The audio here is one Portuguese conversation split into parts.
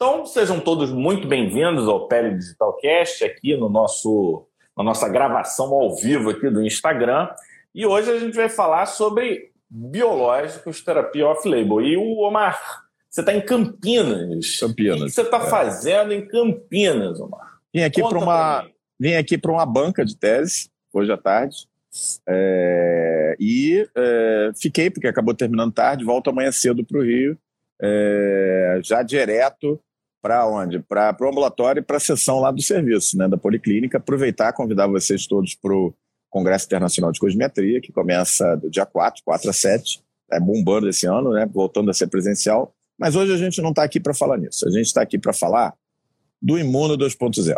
Então, sejam todos muito bem-vindos ao Pele Digital Cast, aqui no nosso, na nossa gravação ao vivo aqui do Instagram. E hoje a gente vai falar sobre biológicos, terapia off-label. E o Omar, você está em Campinas. Campinas. O que você está é. fazendo em Campinas, Omar? Vim aqui para uma, vim aqui para uma banca de tese hoje à tarde. É, e é, fiquei, porque acabou terminando tarde, volto amanhã cedo para o Rio, é, já direto para onde? Para o ambulatório e para a sessão lá do serviço, né, da Policlínica. Aproveitar, convidar vocês todos para o Congresso Internacional de Cosmetria, que começa do dia 4, 4 a 7, é bombando esse ano, né, voltando a ser presencial. Mas hoje a gente não está aqui para falar nisso, a gente está aqui para falar do Imuno 2.0,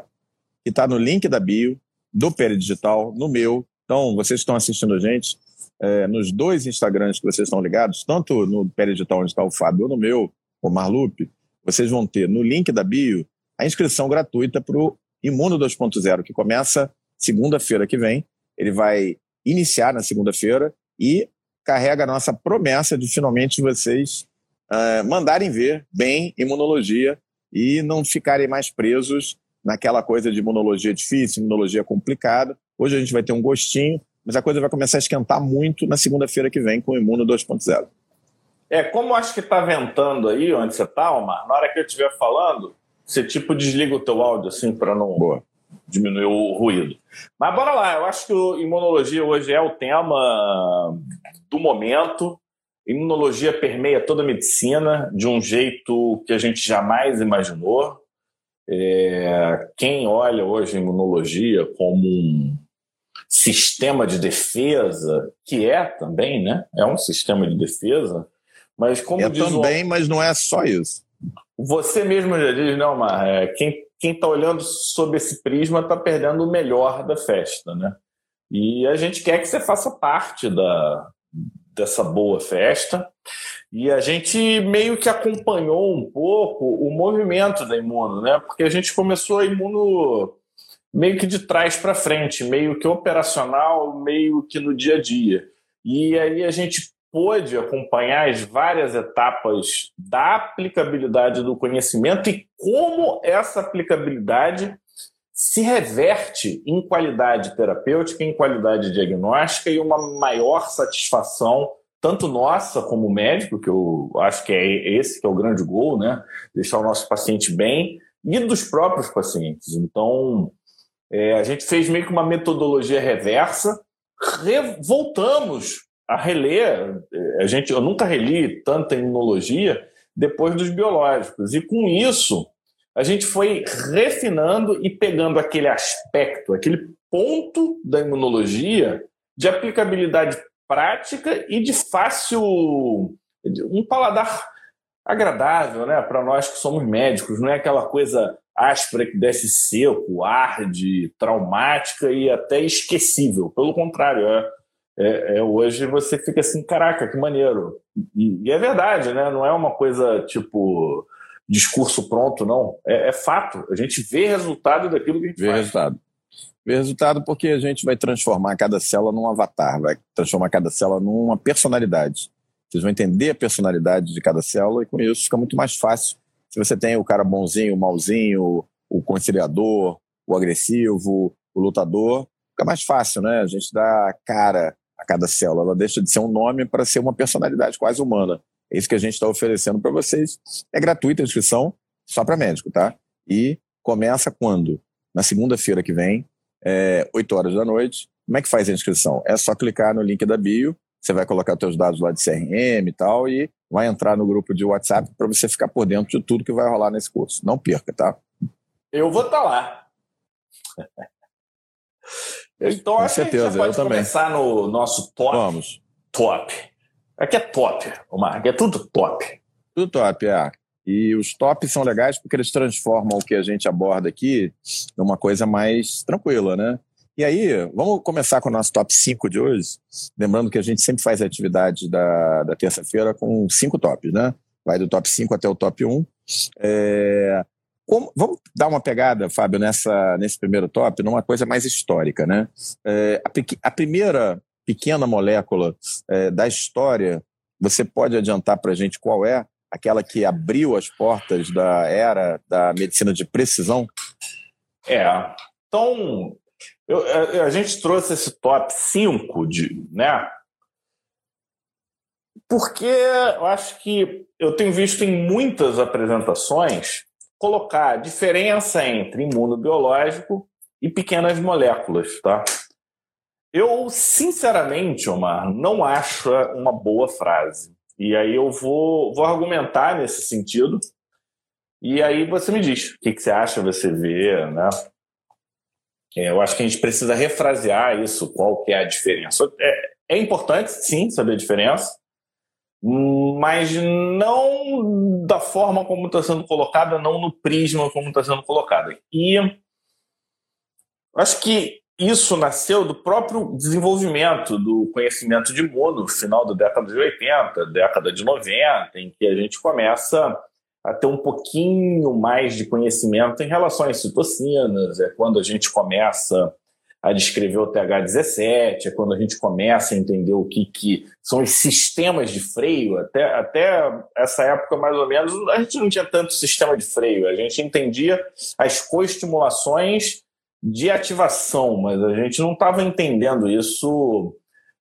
que está no link da bio, do Digital, no meu. Então, vocês estão assistindo a gente é, nos dois Instagrams que vocês estão ligados, tanto no Digital, onde está o Fábio, ou no meu, o Marlupe, vocês vão ter no link da bio a inscrição gratuita para o Imuno 2.0, que começa segunda-feira que vem. Ele vai iniciar na segunda-feira e carrega a nossa promessa de finalmente vocês uh, mandarem ver bem imunologia e não ficarem mais presos naquela coisa de imunologia difícil, imunologia complicada. Hoje a gente vai ter um gostinho, mas a coisa vai começar a esquentar muito na segunda-feira que vem com o Imuno 2.0. É, como acho que está ventando aí onde você está, Omar, na hora que eu estiver falando, você tipo desliga o teu áudio assim para não Boa. diminuir o ruído. Mas bora lá, eu acho que imunologia hoje é o tema do momento. Imunologia permeia toda a medicina de um jeito que a gente jamais imaginou. É, quem olha hoje a imunologia como um sistema de defesa, que é também, né? É um sistema de defesa, mas como é também, o... mas não é só isso. Você mesmo já diz, não, Mar, é, quem quem está olhando sob esse prisma está perdendo o melhor da festa, né? E a gente quer que você faça parte da, dessa boa festa. E a gente meio que acompanhou um pouco o movimento da Imuno, né? Porque a gente começou a Imuno meio que de trás para frente, meio que operacional, meio que no dia a dia. E aí a gente pôde acompanhar as várias etapas da aplicabilidade do conhecimento e como essa aplicabilidade se reverte em qualidade terapêutica, em qualidade diagnóstica e uma maior satisfação tanto nossa como médico, que eu acho que é esse que é o grande gol, né? Deixar o nosso paciente bem e dos próprios pacientes. Então, é, a gente fez meio que uma metodologia reversa, re voltamos a reler. A gente, eu nunca reli tanta imunologia depois dos biológicos. E com isso, a gente foi refinando e pegando aquele aspecto, aquele ponto da imunologia de aplicabilidade prática e de fácil. um paladar agradável né, para nós que somos médicos, não é aquela coisa áspera que desce seco, arde, traumática e até esquecível. Pelo contrário, é é, é, hoje você fica assim, caraca, que maneiro. E, e, é verdade, né? Não é uma coisa tipo discurso pronto, não. É, é fato. A gente vê resultado daquilo que a gente vê faz. resultado. Vê resultado porque a gente vai transformar cada célula num avatar, vai transformar cada célula numa personalidade. Vocês vão entender a personalidade de cada célula e com isso fica muito mais fácil. Se você tem o cara bonzinho, o malzinho, o conciliador, o agressivo, o lutador, fica mais fácil, né? A gente dá cara a cada célula. Ela deixa de ser um nome para ser uma personalidade quase humana. É isso que a gente está oferecendo para vocês. É gratuita a inscrição, só para médico, tá? E começa quando? Na segunda-feira que vem, é, 8 horas da noite. Como é que faz a inscrição? É só clicar no link da bio, você vai colocar seus dados lá de CRM e tal, e vai entrar no grupo de WhatsApp para você ficar por dentro de tudo que vai rolar nesse curso. Não perca, tá? Eu vou estar tá lá. Então, Com acho certeza, que a gente pode começar no nosso top. Vamos. Top. Aqui é top, Omar. É tudo top. Tudo top, é. E os tops são legais porque eles transformam o que a gente aborda aqui numa coisa mais tranquila, né? E aí, vamos começar com o nosso top 5 de hoje. Lembrando que a gente sempre faz a atividade da, da terça-feira com cinco tops, né? Vai do top 5 até o top 1. É, como, vamos dar uma pegada, Fábio, nessa, nesse primeiro top, numa coisa mais histórica. Né? É, a, a, primeira pequena molécula é, da história, você pode adiantar para a gente qual é? aquela que abriu as portas da era da medicina de precisão? É. Então, eu, a, a, gente trouxe esse top 5 de, né? Porque eu acho que eu tenho visto em muitas apresentações colocar a diferença entre imunobiológico e pequenas moléculas, tá? Eu, sinceramente, Omar, não acho uma boa frase. E aí eu vou, vou argumentar nesse sentido. E aí você me diz o que, que você acha, você vê, né? É, eu acho que a gente precisa refrasear isso, qual que é a diferença. É, é importante, sim, saber a diferença, mas não da forma como está sendo colocada, não no prisma como está sendo colocada. E acho que isso nasceu do próprio desenvolvimento do conhecimento de imuno, final da década de 80, década de 90, em que a gente começa a ter um pouquinho mais de conhecimento em relação às citocinas, é quando a gente começa a descrever o TH17, é quando a gente começa a entender o que, que são os sistemas de freio. Até, até essa época, mais ou menos, a gente não tinha tanto sistema de freio, a gente entendia as coestimulações de ativação, mas a gente não estava entendendo isso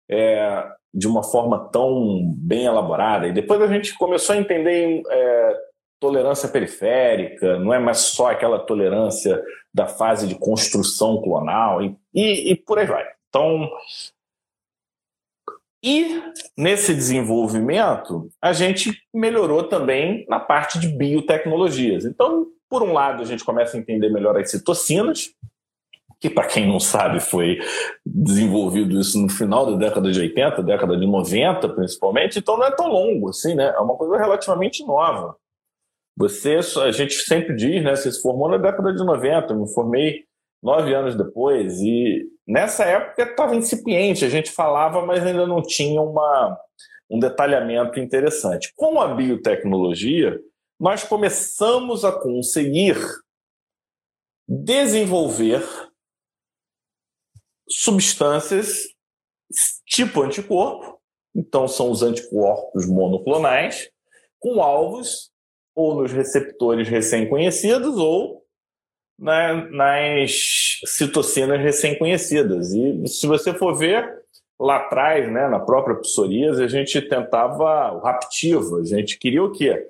é, de uma forma tão bem elaborada. E depois a gente começou a entender é, tolerância periférica, não é mais só aquela tolerância da fase de construção clonal e, e, e por aí vai. Então, e nesse desenvolvimento, a gente melhorou também na parte de biotecnologias. Então, por um lado, a gente começa a entender melhor as citocinas, que para quem não sabe foi desenvolvido isso no final da década de 80, década de 90 principalmente, então não é tão longo assim, né? É uma coisa relativamente nova. Você, a gente sempre diz, né? Você se formou na década de 90, eu me formei nove anos depois e nessa época estava incipiente, a gente falava, mas ainda não tinha uma, um detalhamento interessante. Com a biotecnologia, nós começamos a conseguir desenvolver substâncias tipo anticorpo, então são os anticorpos monoclonais, com alvos ou nos receptores recém-conhecidos ou na, nas citocinas recém-conhecidas. E se você for ver, lá atrás, né, na própria psoríase, a gente tentava o raptivo, a gente queria o quê?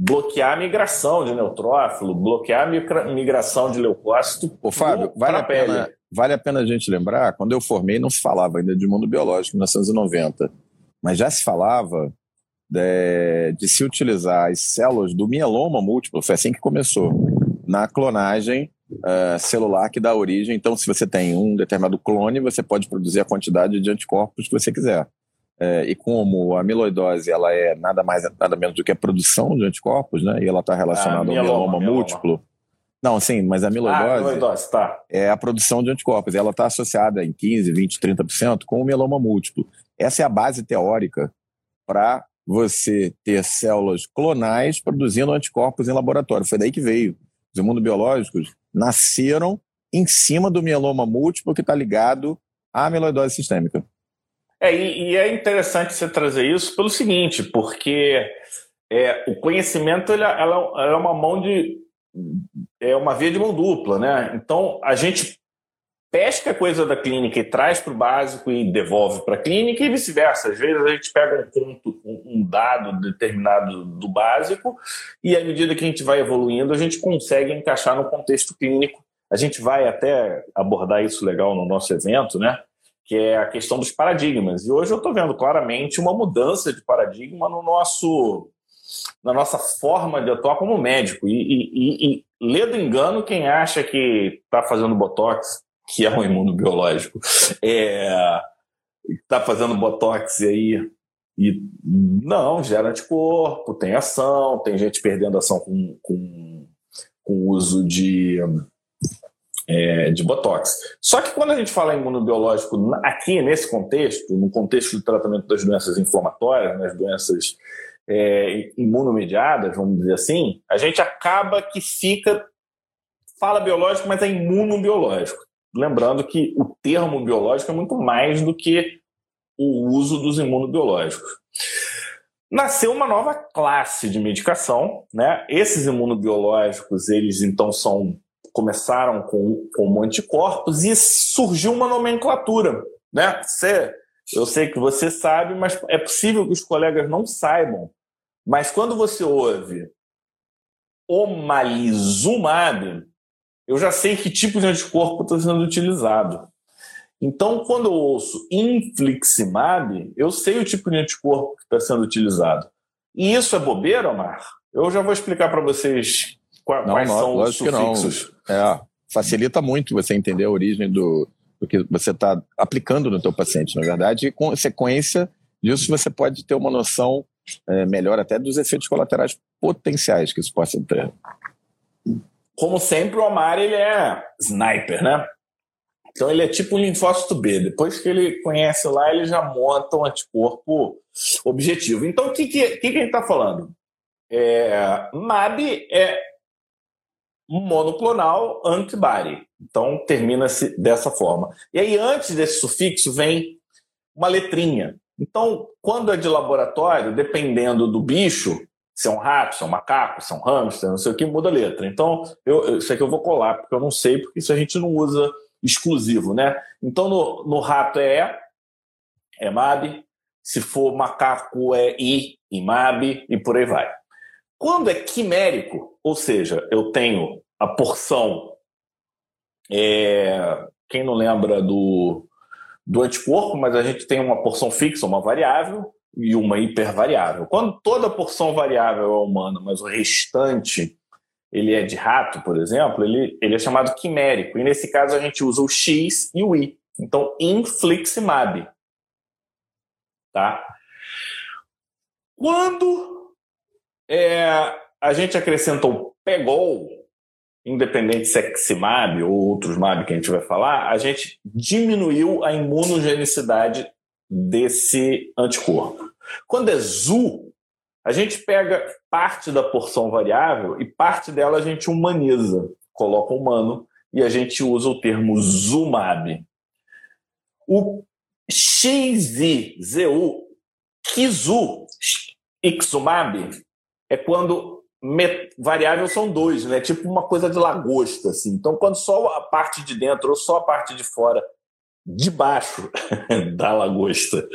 bloquear a migração de neutrófilo, bloquear a migração de leucócito. Ô, Fábio, vale a, pena, vale a pena a gente lembrar, quando eu formei, não se falava ainda de mundo biológico em 1990, mas já se falava de, de se utilizar as células do mieloma múltiplo, foi assim que começou, na clonagem uh, celular que dá origem. Então, se você tem um determinado clone, você pode produzir a quantidade de anticorpos que você quiser. É, e como a amiloidose ela é nada mais nada menos do que a produção de anticorpos, né? E ela está relacionada ah, mieloma, ao mieloma, mieloma múltiplo. Não, sim, mas a amiloidose, ah, amiloidose tá. é a produção de anticorpos. Ela está associada em 15, 20, 30% com o mieloma múltiplo. Essa é a base teórica para você ter células clonais produzindo anticorpos em laboratório. Foi daí que veio. Os imunobiológicos nasceram em cima do mieloma múltiplo que está ligado à amiloidose sistêmica. É, e, e, é interessante você trazer isso pelo seguinte, porque é, o conhecimento ele, ela, ela é uma mão de. é uma via de mão dupla, né? Então a gente pesca coisa da clínica e traz para o básico e devolve para a clínica e vice-versa. Às vezes a gente pega um ponto, um dado determinado do básico e à medida que a gente vai evoluindo, a gente consegue encaixar no contexto clínico. A gente vai até abordar isso legal no nosso evento, né? que é a questão dos paradigmas. E hoje eu estou vendo claramente uma mudança de paradigma no nosso, na nossa forma de atuar como médico. E, e, e, e lê do engano quem acha que está fazendo botox, que é um imunobiológico, é, está fazendo botox aí e não, gera anticorpo, tem ação, tem gente perdendo ação com, com, com uso de é, de Botox. Só que quando a gente fala em imunobiológico aqui nesse contexto, no contexto do tratamento das doenças inflamatórias, nas doenças é, imunomediadas, vamos dizer assim, a gente acaba que fica, fala biológico, mas é imunobiológico. Lembrando que o termo biológico é muito mais do que o uso dos imunobiológicos. nasceu uma nova classe de medicação, né? Esses imunobiológicos, eles então são começaram com como anticorpos e surgiu uma nomenclatura, né? Você, eu sei que você sabe, mas é possível que os colegas não saibam. Mas quando você ouve omalizumab, eu já sei que tipo de anticorpo está sendo utilizado. Então, quando eu ouço infliximab, eu sei o tipo de anticorpo que está sendo utilizado. E isso é bobeira, Omar? Eu já vou explicar para vocês quais não, não, são os sufixos. É, facilita muito você entender a origem do, do que você está aplicando no teu paciente. Na verdade, com sequência disso, você pode ter uma noção é, melhor até dos efeitos colaterais potenciais que isso possa ter. Como sempre, o Omar ele é sniper, né? Então ele é tipo um linfócito B. Depois que ele conhece lá, ele já monta um anticorpo objetivo. Então o que, que, que, a gente está falando? É, MAB é monoclonal antibody. Então termina-se dessa forma. E aí, antes desse sufixo, vem uma letrinha. Então, quando é de laboratório, dependendo do bicho, se é um rato, se é um macaco, se é um hamster, não sei o que, muda a letra. Então, eu, isso aqui eu vou colar, porque eu não sei, porque isso a gente não usa exclusivo, né? Então no, no rato é é MAB, se for macaco é I, IMAB e por aí vai. Quando é quimérico, ou seja, eu tenho a porção, é, quem não lembra do, do anticorpo, mas a gente tem uma porção fixa, uma variável e uma hipervariável. Quando toda porção variável é humana, mas o restante ele é de rato, por exemplo, ele, ele é chamado quimérico. E nesse caso a gente usa o X e o I. Então, infliximab. Tá? Quando é, a gente acrescenta o PEGOL, independente seximab ou outros MAB que a gente vai falar, a gente diminuiu a imunogenicidade desse anticorpo. Quando é ZU, a gente pega parte da porção variável e parte dela a gente humaniza, coloca humano e a gente usa o termo zumab. O XIZU, Kizu, Ixumab, é quando variável são dois, né? Tipo uma coisa de lagosta, assim. Então, quando só a parte de dentro ou só a parte de fora, de baixo da lagosta,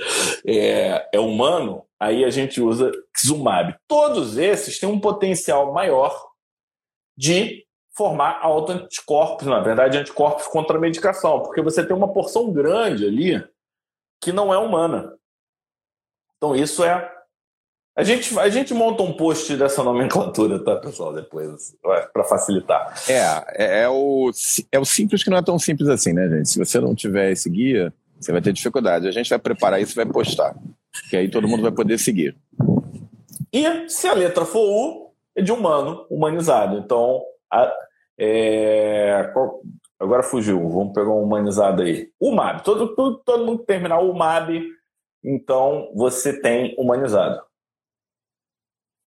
é, é humano, aí a gente usa Xumab. Todos esses têm um potencial maior de formar autoanticorpos, na verdade, anticorpos contra a medicação, porque você tem uma porção grande ali que não é humana. Então, isso é. A gente, a gente monta um post dessa nomenclatura, tá, pessoal, depois, para facilitar. É, é, é, o, é o simples que não é tão simples assim, né, gente? Se você não tiver esse guia, você vai ter dificuldade. A gente vai preparar isso e vai postar que aí todo mundo vai poder seguir. E se a letra for U, é de humano, humanizado. Então, a, é, qual, agora fugiu, vamos pegar um humanizado aí. O MAB, todo, todo, todo mundo que terminar o MAB, então você tem humanizado.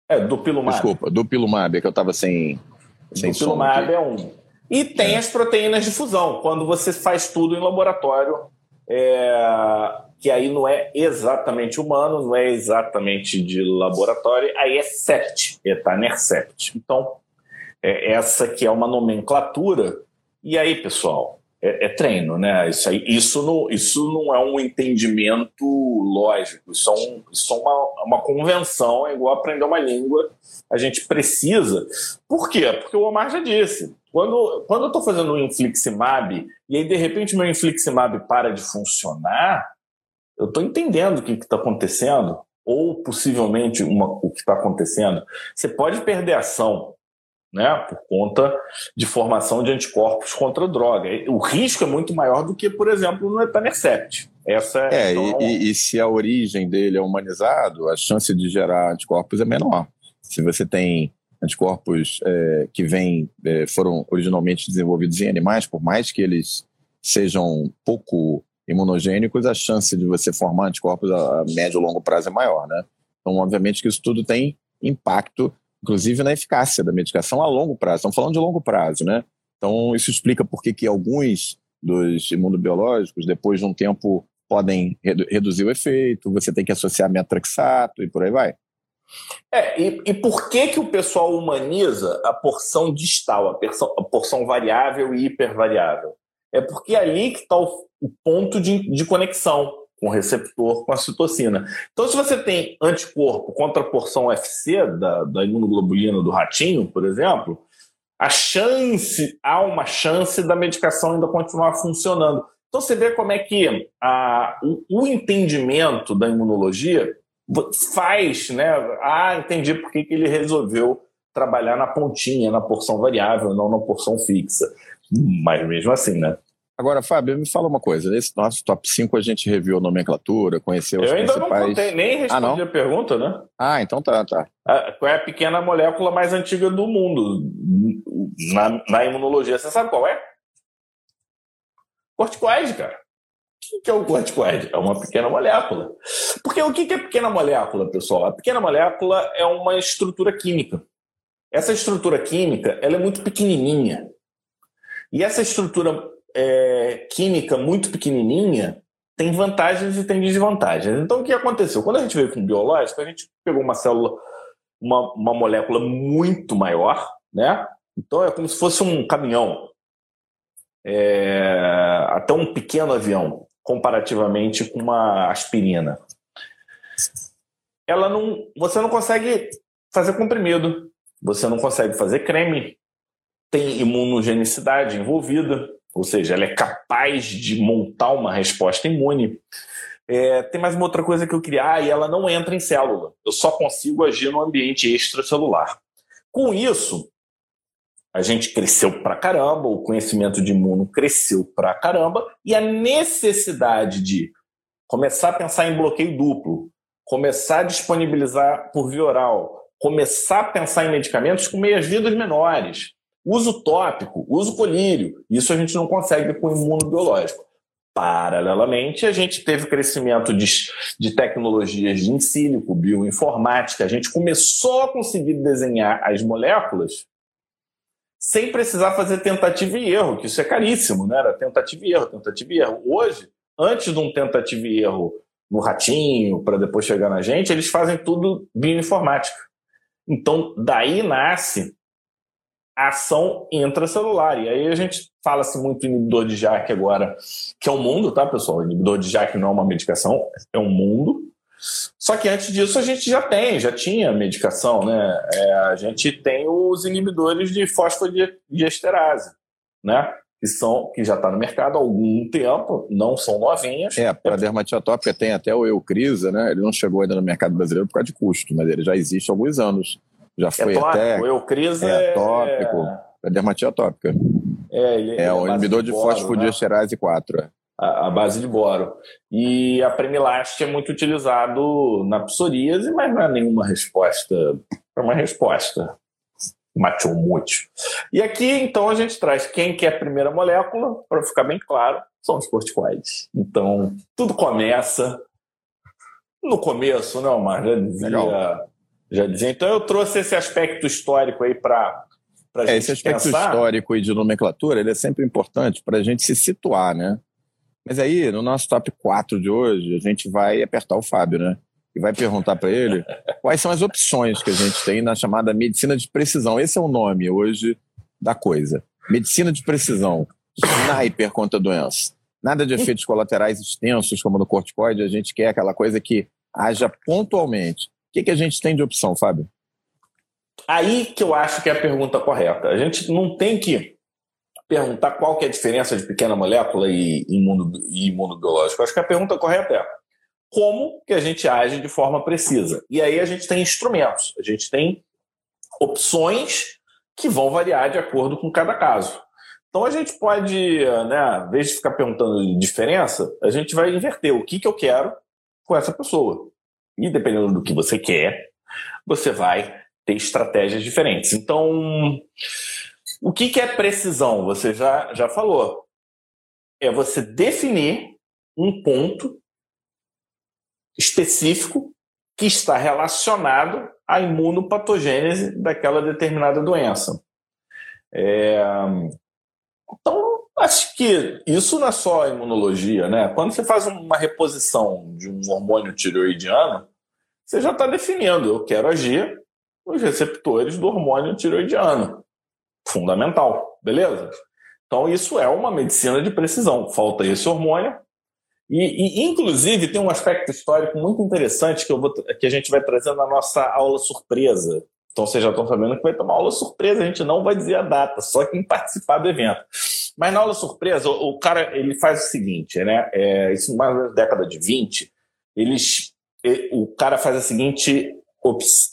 É, do Pilumab. Desculpa, do Pilumab, é que eu estava sem, sem do Pilumab é um. E tem é. as proteínas de fusão, quando você faz tudo em laboratório. É, que aí não é exatamente humano, não é exatamente de laboratório, aí é SEPT, é Tanercept. Então, é essa que é uma nomenclatura. E aí, pessoal, é, é, treino, né? Isso, aí, isso, não, isso não é um entendimento lógico, isso é, um, isso é uma, uma convenção, é igual aprender uma língua. A gente precisa. Por quê? Porque o Omar já disse. Quando, quando eu estou fazendo um infliximab e aí de repente meu infliximab para de funcionar, eu estou entendendo o que está acontecendo, ou possivelmente uma, o que está acontecendo. Você pode perder ação, né, por conta de formação de anticorpos contra a droga. O risco é muito maior do que, por exemplo, no etanercept. Essa é, é então... e, e, se a origem dele é humanizado, a chance de gerar anticorpos é menor. Se você tem anticorpos é, que vêm, é, foram originalmente desenvolvidos em animais, por mais que eles sejam pouco imunogênicos, a chance de você formar anticorpos a médio e longo prazo é maior, né? Então, obviamente que isso tudo tem impacto, inclusive na eficácia da medicação a longo prazo. Estamos falando de longo prazo, né? Então, isso explica por que, alguns dos imunobiológicos, depois de um tempo, podem redu reduzir o efeito, você tem que associar metrexato e por aí vai. É, e, e, por que, que o pessoal humaniza a porção distal, a, porção, a porção variável e hipervariável? É porque é ali que está o, o, ponto de, de conexão com receptor, com a citocina. Então, se você tem anticorpo contra a porção FC da, da imunoglobulina do ratinho, por exemplo, a chance, há uma chance da medicação ainda continuar funcionando. Então, você vê como é que a, o, o entendimento da imunologia faz, né? Ah, entendi por que ele resolveu trabalhar na pontinha, na porção variável, não na porção fixa. Mas mesmo assim, né? Agora, Fábio, me fala uma coisa. Nesse nosso top 5 a gente reviu a nomenclatura, conheceu os Eu ainda principais... não contei, nem respondi ah, a pergunta, né? Ah, então tá, tá. qual é a pequena molécula mais antiga do mundo na, na imunologia? Você sabe qual é? Corticoide, cara. O que é o corticoide? É uma pequena molécula. Porque o que é pequena molécula, pessoal? A pequena molécula é uma estrutura química. Essa estrutura química ela é muito pequenininha. E essa estrutura é, química muito pequenininha tem vantagens e tem desvantagens. Então, o que aconteceu? Quando a gente veio com biológico, a gente pegou uma célula, uma, uma molécula muito maior, né? Então, é como se fosse um caminhão, é, até um pequeno avião comparativamente com uma aspirina. Ela não, você não consegue fazer comprimido, você não consegue fazer creme, tem imunogenicidade envolvida, ou seja, ela é capaz de montar uma resposta imune. É, tem mais uma outra coisa que eu queria, ah, e ela não entra em célula, eu só consigo agir no ambiente extracelular. Com isso, a gente cresceu pra caramba, o conhecimento de imuno cresceu pra caramba, e a necessidade de começar a pensar em bloqueio duplo, começar a disponibilizar por via oral, começar a pensar em medicamentos com meias-vidas menores, uso tópico, uso colírio, isso a gente não consegue com o imunobiológico. Paralelamente, a gente teve crescimento de, de tecnologias de in sílico, bioinformática, a gente começou a conseguir desenhar as moléculas sem precisar fazer tentativa e erro, que isso é caríssimo, né? Era tentativa e erro, tentativa e erro. Hoje, antes de um tentativa e erro no ratinho, para depois chegar na gente, eles fazem tudo bioinformática. Então, daí nasce ação intracelular. E aí a gente fala-se muito inibidor de JAK agora, que é um mundo, tá, pessoal? Inibidor de JAK não é uma medicação, é um mundo. Só que antes disso a gente já tem, já tinha medicação, né? É, a gente tem os inibidores de fosfodiesterase, né? Que, são, que já está no mercado há algum tempo, não são novinhas. É, para dermatite atópica tem até o Eucrisa, né? Ele não chegou ainda no mercado brasileiro por causa de custo, mas ele já existe há alguns anos. Já foi é até. O Eucrisa é, é tópico, é dermatite atópica. É, ele, é, é o inibidor de, de fosfodiesterase né? 4. É a, base de boro. E a Premilast é muito utilizado na psoríase, mas não é nenhuma resposta, é uma resposta matou muito. E aqui, então, a gente traz quem quer a primeira molécula, para ficar bem claro, são os corticoides. Então, tudo começa no começo, não, mas já dizia, já dizia. Então, eu trouxe esse aspecto histórico aí para é, esse aspecto pensar. histórico e de nomenclatura ele é sempre importante para a gente se situar, né? Mas aí, no nosso top 4 de hoje, a gente vai apertar o Fábio, né? E vai perguntar para ele quais são as opções que a gente tem na chamada medicina de precisão. Esse é o nome hoje da coisa. Medicina de precisão. Sniper contra a doença. Nada de efeitos colaterais extensos, como no corticoide. A gente quer aquela coisa que haja pontualmente. O que, que a gente tem de opção, Fábio? Aí que eu acho que é a pergunta correta. A gente não tem que perguntar qual que é a diferença de pequena molécula e, imuno, e imunobiológico. Acho que a pergunta correta é como que a gente age de forma precisa. E aí a gente tem instrumentos, a gente tem opções que vão variar de acordo com cada caso. Então a gente pode, né, em vez de ficar perguntando diferença, a gente vai inverter o que, que eu quero com essa pessoa. E dependendo do que você quer, você vai ter estratégias diferentes. Então, o que, que é precisão? Você já, já falou. É você definir um ponto específico que está relacionado à imunopatogênese daquela determinada doença. É... Então, acho que isso não é só imunologia, né? Quando você faz uma reposição de um hormônio tireoidiano, você já está definindo, eu quero agir nos receptores do hormônio tiroidiano. Fundamental, beleza? Então, isso é uma medicina de precisão. Falta esse hormônio. E, e, inclusive, tem um aspecto histórico muito interessante que, eu vou, que a gente vai trazer na nossa aula surpresa. Então, vocês já estão sabendo que vai ter uma aula surpresa. A gente não vai dizer a data, só quem participar do evento. Mas na aula surpresa, o, cara ele faz o seguinte, né? É, isso mais na década de 20, eles, ele, o cara faz a seguinte,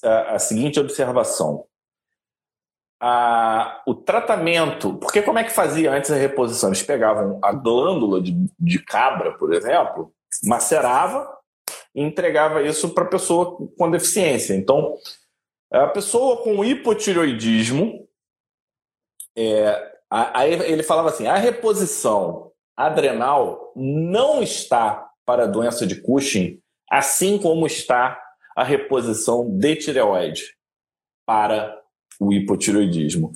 a, seguinte observação a, o tratamento. Porque como é que fazia antes a reposição? Eles pegavam a glândula de, de cabra, por exemplo, macerava e entregava isso para pessoa com deficiência. Então, a pessoa com hipotiroidismo, é, aí ele falava assim: a reposição adrenal não está para a doença de Cushing, assim como está a reposição de tireoide para o hipotiroidismo.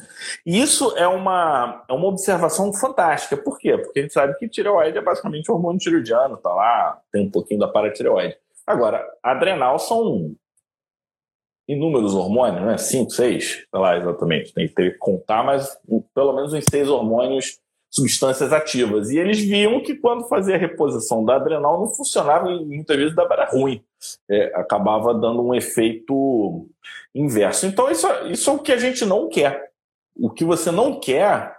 E isso é uma, é uma observação fantástica. Por quê? Porque a gente sabe que tireoide é basicamente o hormônio tiroidiano, tá lá, tem um pouquinho da paratireoide. Agora, adrenal são inúmeros hormônios, né? Cinco, seis, sei lá exatamente, tem que ter que contar, mas pelo menos uns seis hormônios substâncias ativas. E eles viam que quando fazia a reposição da adrenal não funcionava e muitas vezes dava ruim. É, acabava dando um efeito inverso. Então, isso, isso é o que a gente não quer. O que você não quer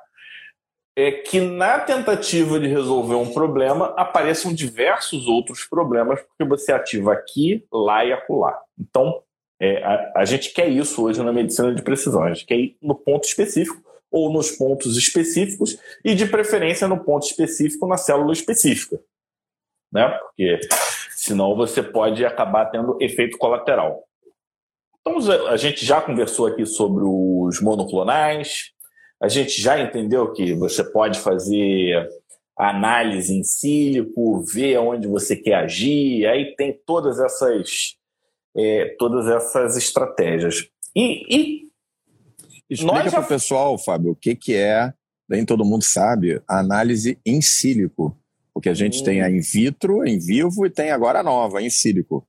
é que na tentativa de resolver um problema apareçam diversos outros problemas, porque você ativa aqui, lá e acolá. Então, é, a, a gente quer isso hoje na medicina de precisão. A gente quer ir no ponto específico ou nos pontos específicos e, de preferência, no ponto específico na célula específica. Né? Porque senão você pode acabar tendo efeito colateral. Então, a gente já conversou aqui sobre os monoclonais, a gente já entendeu que você pode fazer análise em sílico, ver onde você quer agir, aí tem todas essas, é, todas essas estratégias. E, e Explica já... para o pessoal, Fábio, o que, que é, nem todo mundo sabe, a análise em sílico. Porque a gente hum. tem a in vitro, em vivo e tem agora a nova, em sílico.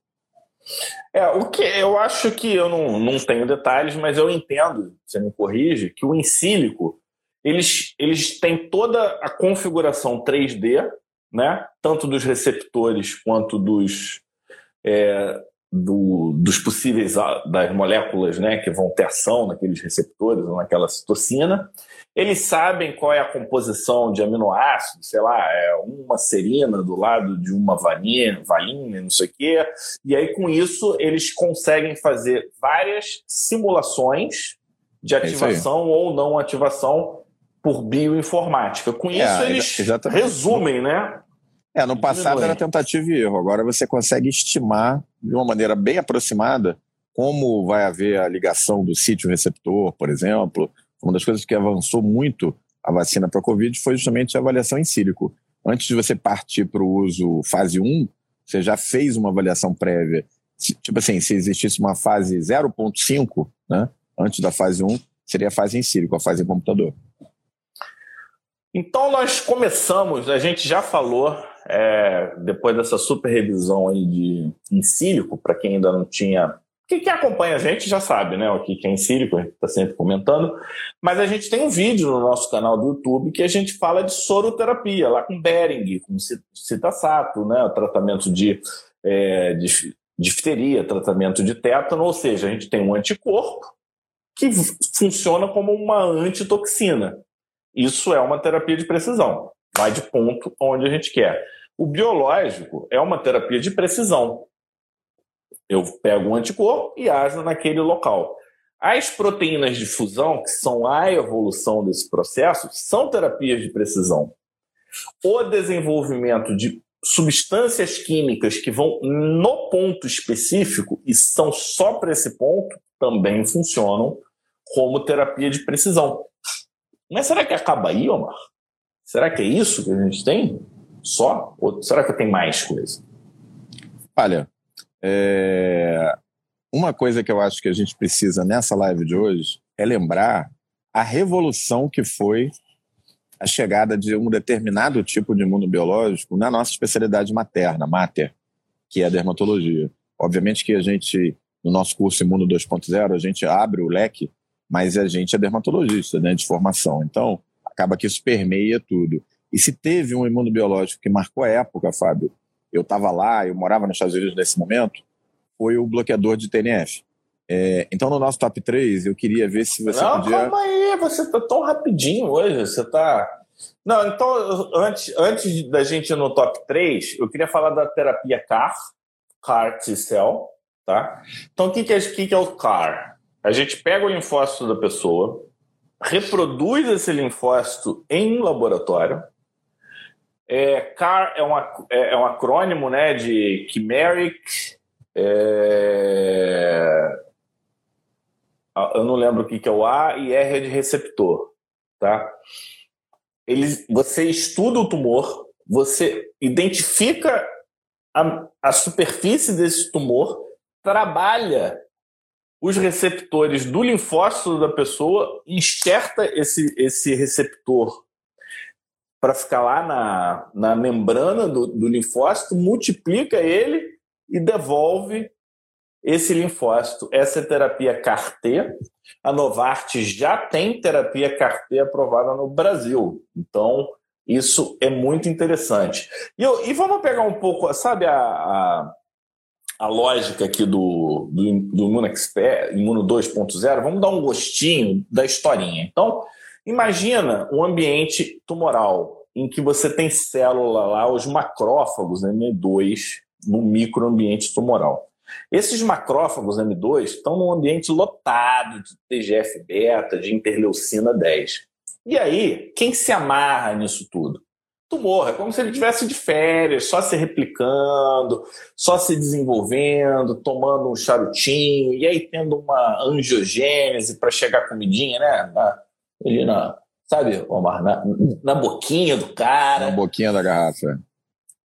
É, o que eu acho que eu não, não tenho detalhes, mas eu entendo, você me corrige, que o in sílico eles, eles têm toda a configuração 3D, né? tanto dos receptores quanto dos, é, do, dos possíveis das moléculas né, que vão ter ação naqueles receptores ou naquela citocina. Eles sabem qual é a composição de aminoácidos, sei lá, é uma serina do lado de uma valina, valina, não sei o quê. E aí, com isso, eles conseguem fazer várias simulações de é ativação é ou não ativação por bioinformática. Com é, isso, eles exatamente. resumem, né? É, no passado era tentativa e erro. Agora você consegue estimar de uma maneira bem aproximada como vai haver a ligação do sítio receptor, por exemplo. Uma das coisas que avançou muito a vacina para a Covid foi justamente a avaliação em sílico. Antes de você partir para o uso fase 1, você já fez uma avaliação prévia. Tipo assim, se existisse uma fase 0.5, né, antes da fase 1, seria a fase em sílico, a fase em computador. Então nós começamos, a gente já falou é, depois dessa super revisão aí de em sílico, para quem ainda não tinha. Quem, acompanha a gente já sabe, né? O que é em sílico, a gente está sempre comentando. Mas a gente tem um vídeo no nosso canal do YouTube que a gente fala de soroterapia, lá com Bering, com citasato, né? Tratamento de, é, de difteria, tratamento de tétano, ou seja, a gente tem um anticorpo que funciona como uma antitoxina. Isso é uma terapia de precisão vai de ponto onde a gente quer. O biológico é uma terapia de precisão. Eu pego um anticorpo e ajo naquele local. As proteínas de fusão, que são a evolução desse processo, são terapias de precisão. O desenvolvimento de substâncias químicas que vão no ponto específico e são só para esse ponto também funcionam como terapia de precisão. Mas será que acaba aí, Omar? Será que é isso que a gente tem? Só? Ou será que tem mais coisa? Olha, é... uma coisa que eu acho que a gente precisa nessa live de hoje é lembrar a revolução que foi a chegada de um determinado tipo de imunobiológico na nossa especialidade materna, mater, que é a dermatologia. Obviamente que a gente, no nosso curso Imuno 2.0, a gente abre o leque, mas a gente é dermatologista, né, de formação. Então, acaba que isso permeia tudo. E se teve um imunobiológico que marcou a época, Fábio, eu estava lá, eu morava nos Estados Unidos nesse momento, foi o bloqueador de TNF. É, então, no nosso top 3, eu queria ver se você Não, podia. calma aí, você tá tão rapidinho hoje, você tá. Não, então, antes, antes da gente ir no top 3, eu queria falar da terapia CAR, CAR T-cell, tá? Então, o que, que, é, o que, que é o CAR? A gente pega o linfócito da pessoa, reproduz esse linfócito em laboratório. É, CAR é, uma, é, é um acrônimo né, de Chimeric. É, eu não lembro o que, que é o A, e R é de receptor. Tá? Ele, você estuda o tumor, você identifica a, a superfície desse tumor, trabalha os receptores do linfócito da pessoa, enxerta esse, esse receptor para ficar lá na, na membrana do, do linfócito, multiplica ele e devolve esse linfócito. Essa é terapia CAR-T. A Novartis já tem terapia CAR-T aprovada no Brasil. Então, isso é muito interessante. E, eu, e vamos pegar um pouco, sabe, a, a, a lógica aqui do, do, do Imuno Expert, Imuno 2.0? Vamos dar um gostinho da historinha. Então, imagina um ambiente tumoral em que você tem célula lá, os macrófagos, né, M2, no microambiente tumoral. Esses macrófagos M2 estão num ambiente lotado de TGF-beta, de interleucina 10. E aí, quem se amarra nisso tudo? Tumor, é como se ele tivesse de férias, só se replicando, só se desenvolvendo, tomando um charutinho, e aí tendo uma angiogênese para chegar a comidinha, né? Na, ali na, sabe, Omar, na, na boquinha do cara. Na boquinha da garrafa.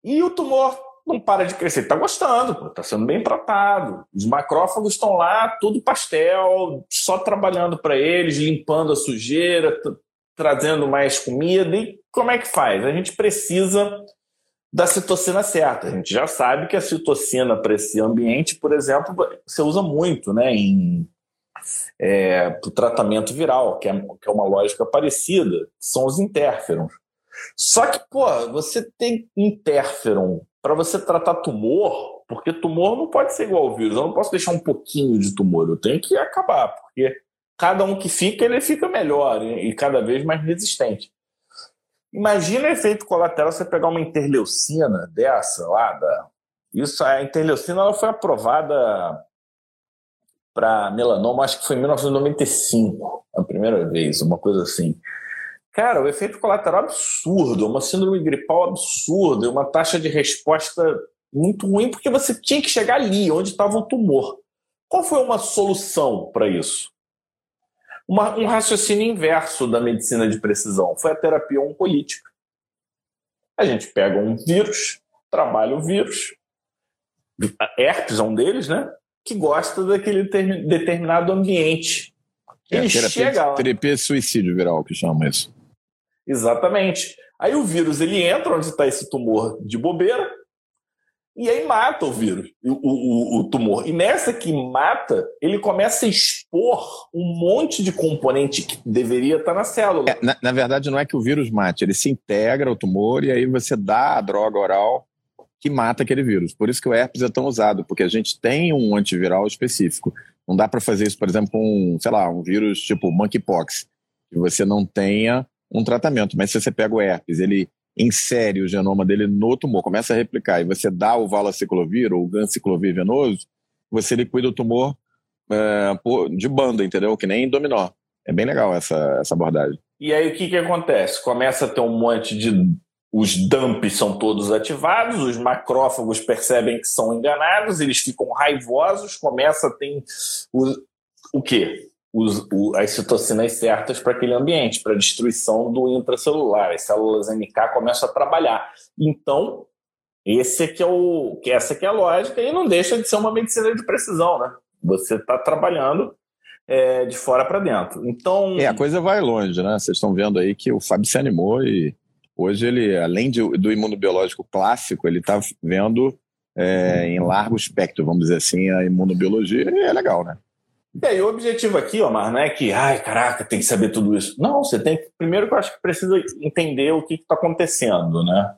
E o tumor não para de crescer. Está gostando, está sendo bem tratado. Os macrófagos estão lá, tudo pastel, só trabalhando para eles, limpando a sujeira, trazendo mais comida. E como é que faz? A gente precisa da citocina certa. A gente já sabe que a citocina para esse ambiente, por exemplo, você usa muito né, em é, o tratamento viral, que é, que é uma lógica parecida, são os interferons. Só que, pô, você tem interferon para você tratar tumor, porque tumor não pode ser igual ao vírus. Eu não posso deixar um pouquinho de tumor, eu tenho que acabar, porque cada um que fica, ele fica melhor e cada vez mais resistente. Imagina o efeito colateral você pegar uma interleucina dessa lá, da... isso a interleucina ela foi aprovada para melanoma, acho que foi em 1995, a primeira vez, uma coisa assim. Cara, o efeito colateral absurdo, uma síndrome gripal absurda, uma taxa de resposta muito ruim, porque você tinha que chegar ali, onde estava o tumor. Qual foi uma solução para isso? Uma, um raciocínio inverso da medicina de precisão foi a terapia oncolítica. A gente pega um vírus, trabalha o vírus, herpes é um deles, né? Que gosta daquele determinado ambiente. Ele é, terapia, chega lá. Terapia suicídio viral, que chama isso. Exatamente. Aí o vírus ele entra onde está esse tumor de bobeira e aí mata o vírus, o, o, o, tumor. E nessa que mata, ele começa a expor um monte de componente que deveria estar na célula. É, na, na, verdade, não é que o vírus mate, ele se integra ao tumor e aí você dá a droga oral que mata aquele vírus. Por isso que o herpes é tão usado, porque a gente tem um antiviral específico. Não dá para fazer isso, por exemplo, com, sei lá, um vírus tipo monkeypox, que você não tenha um tratamento. Mas se você pega o herpes, ele insere o genoma dele no tumor, começa a replicar, e você dá o valaciclovir ou o ganciclovir venoso, você liquida o tumor é, de banda, entendeu? Que nem dominó. É bem legal essa, essa abordagem. E aí o que, que acontece? Começa a ter um monte de. Os dumps são todos ativados, os macrófagos percebem que são enganados, eles ficam raivosos, começa a ter o, o quê? Os, o, as citocinas certas para aquele ambiente, para destruição do intracelular. As células NK começam a trabalhar. Então, esse é é o, que essa que é a lógica e não deixa de ser uma medicina de precisão, né? Você está trabalhando é, de fora para dentro. Então, é a coisa vai longe, né? Vocês estão vendo aí que o Fábio se animou e hoje ele, além de, do imunobiológico clássico, ele está vendo é, em largo espectro, vamos dizer assim, a imunobiologia, e é legal, né? E aí, o objetivo aqui, Omar, não é que, ai, caraca, tem que saber tudo isso. Não, você tem que. Primeiro, que eu acho que precisa entender o que está acontecendo, né?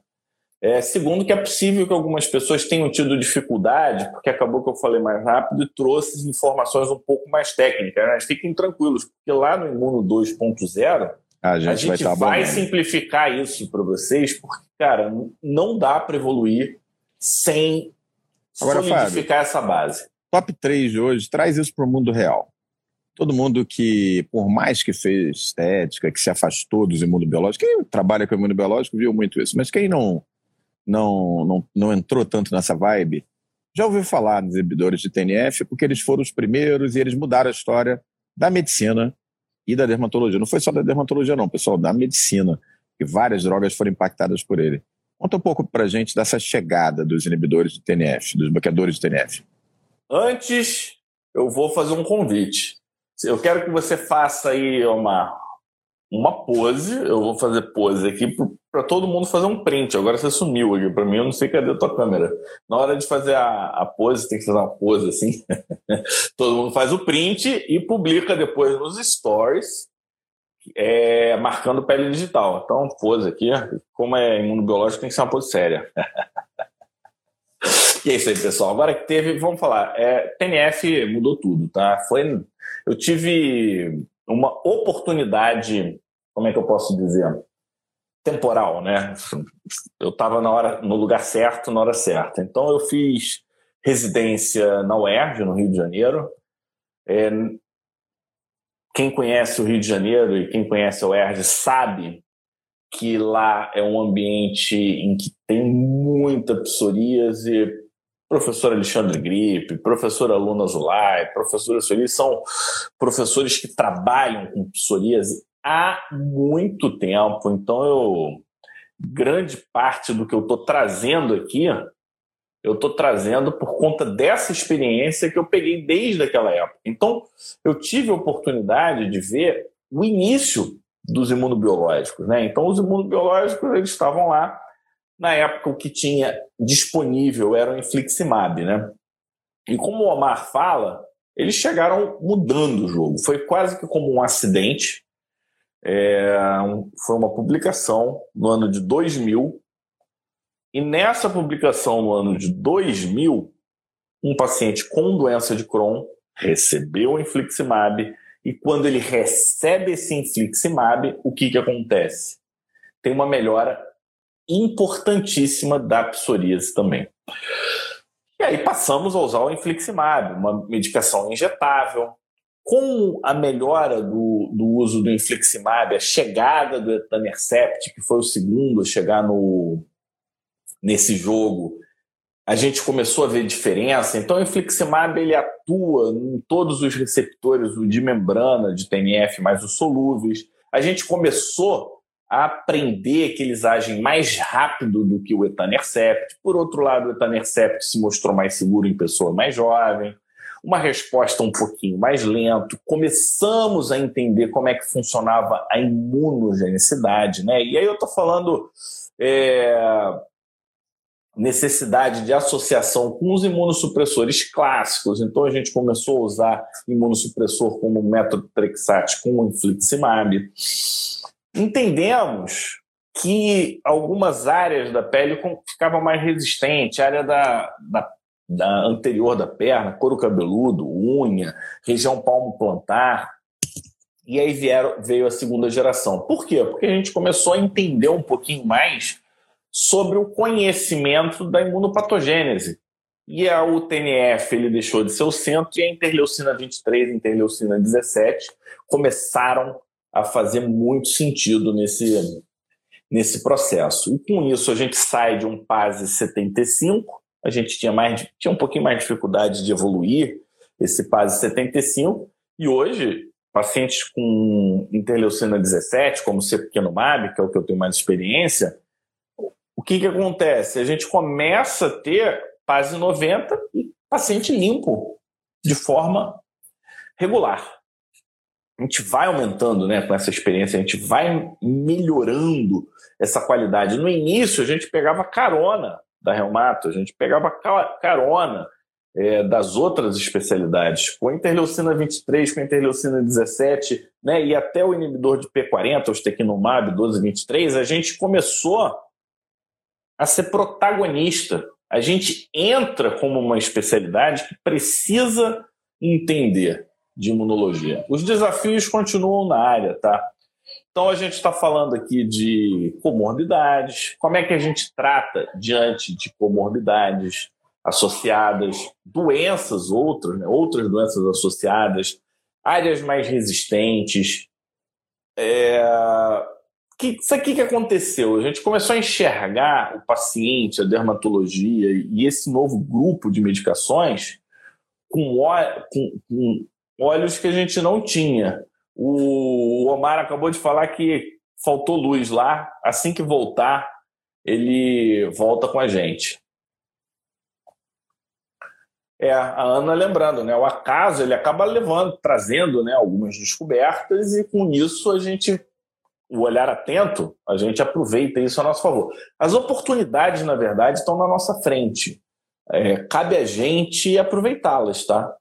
É, segundo, que é possível que algumas pessoas tenham tido dificuldade, porque acabou que eu falei mais rápido e trouxe informações um pouco mais técnicas. Né? Mas fiquem tranquilos, porque lá no Imuno 2.0, a gente, a gente vai, vai simplificar isso para vocês, porque, cara, não dá para evoluir sem Agora, solidificar Fábio, essa base. Top 3 de hoje, traz isso para o mundo real. Todo mundo que, por mais que fez estética, que se afastou dos imunobiológicos, quem trabalha com imunobiológico viu muito isso, mas quem não não, não, não entrou tanto nessa vibe, já ouviu falar nos inibidores de TNF porque eles foram os primeiros e eles mudaram a história da medicina e da dermatologia. Não foi só da dermatologia, não, pessoal, da medicina. E várias drogas foram impactadas por ele. Conta um pouco pra gente dessa chegada dos inibidores de TNF, dos bloqueadores de TNF. Antes, eu vou fazer um convite. Eu quero que você faça aí uma, uma pose. Eu vou fazer pose aqui para todo mundo fazer um print. Agora você sumiu aqui para mim, eu não sei cadê a tua câmera. Na hora de fazer a, a pose, tem que fazer uma pose assim. todo mundo faz o print e publica depois nos stories, é, marcando pele digital. Então, pose aqui, como é imunobiológico, tem que ser uma pose séria. e é isso aí, pessoal. Agora que teve, vamos falar. É, mudou tudo, tá? Foi, eu tive uma oportunidade, como é que eu posso dizer? Temporal, né? Eu estava na hora, no lugar certo, na hora certa. Então eu fiz residência na UERJ, no Rio de Janeiro. É, quem conhece o Rio de Janeiro e quem conhece a UERJ sabe que lá é um ambiente em que tem muita psoríase, professor Alexandre Gripe, professora Luna Zulay, professora Sueli, são professores que trabalham com psoríase há muito tempo. Então, eu grande parte do que eu estou trazendo aqui, eu estou trazendo por conta dessa experiência que eu peguei desde aquela época. Então, eu tive a oportunidade de ver o início dos imunobiológicos. Né? Então, os imunobiológicos eles estavam lá na época, o que tinha disponível era o infliximab, né? E como o Omar fala, eles chegaram mudando o jogo. Foi quase que como um acidente. É, foi uma publicação no ano de 2000. E nessa publicação no ano de 2000, um paciente com doença de Crohn recebeu o infliximab. E quando ele recebe esse infliximab, o que, que acontece? Tem uma melhora importantíssima da psoríase também. E aí passamos a usar o infliximab, uma medicação injetável. Com a melhora do, do uso do infliximab, a chegada do etanercept, que foi o segundo a chegar no, nesse jogo, a gente começou a ver diferença. Então, o infliximab ele atua em todos os receptores de membrana de TNF, mais os solúveis. A gente começou aprender que eles agem mais rápido do que o etanercept. Por outro lado, o etanercept se mostrou mais seguro em pessoa mais jovem, uma resposta um pouquinho mais lento. Começamos a entender como é que funcionava a imunogenicidade, né? E aí eu estou falando é, necessidade de associação com os imunossupressores clássicos. Então a gente começou a usar imunossupressor como metotrexate com infliximab entendemos que algumas áreas da pele ficavam mais resistentes, a área da, da, da anterior da perna, couro cabeludo, unha, região palmo plantar. E aí vieram, veio a segunda geração. Por quê? Porque a gente começou a entender um pouquinho mais sobre o conhecimento da imunopatogênese. E a UTNF ele deixou de ser o centro e a interleucina 23 e interleucina 17 começaram a fazer muito sentido nesse, nesse processo. E com isso a gente sai de um PASE 75, a gente tinha, mais, tinha um pouquinho mais de dificuldade de evoluir esse PASE 75, e hoje pacientes com interleucina 17, como o MAB, que é o que eu tenho mais experiência, o que, que acontece? A gente começa a ter PASE 90 e paciente limpo de forma regular a gente vai aumentando né, com essa experiência, a gente vai melhorando essa qualidade. No início, a gente pegava carona da reumato, a gente pegava carona é, das outras especialidades, com a interleucina 23, com a interleucina 17, né, e até o inibidor de P40, o Stequinumab 1223, a gente começou a ser protagonista. A gente entra como uma especialidade que precisa entender de imunologia. Os desafios continuam na área, tá? Então a gente está falando aqui de comorbidades, como é que a gente trata diante de comorbidades associadas, doenças outras, né? outras doenças associadas, áreas mais resistentes. É... Que, isso aqui que aconteceu? A gente começou a enxergar o paciente, a dermatologia e esse novo grupo de medicações com, com, com olhos que a gente não tinha. O Omar acabou de falar que faltou luz lá. Assim que voltar, ele volta com a gente. É, a Ana lembrando, né? O acaso ele acaba levando, trazendo, né, algumas descobertas e com isso a gente, o olhar atento, a gente aproveita isso a nosso favor. As oportunidades, na verdade, estão na nossa frente. É, cabe a gente aproveitá-las, tá?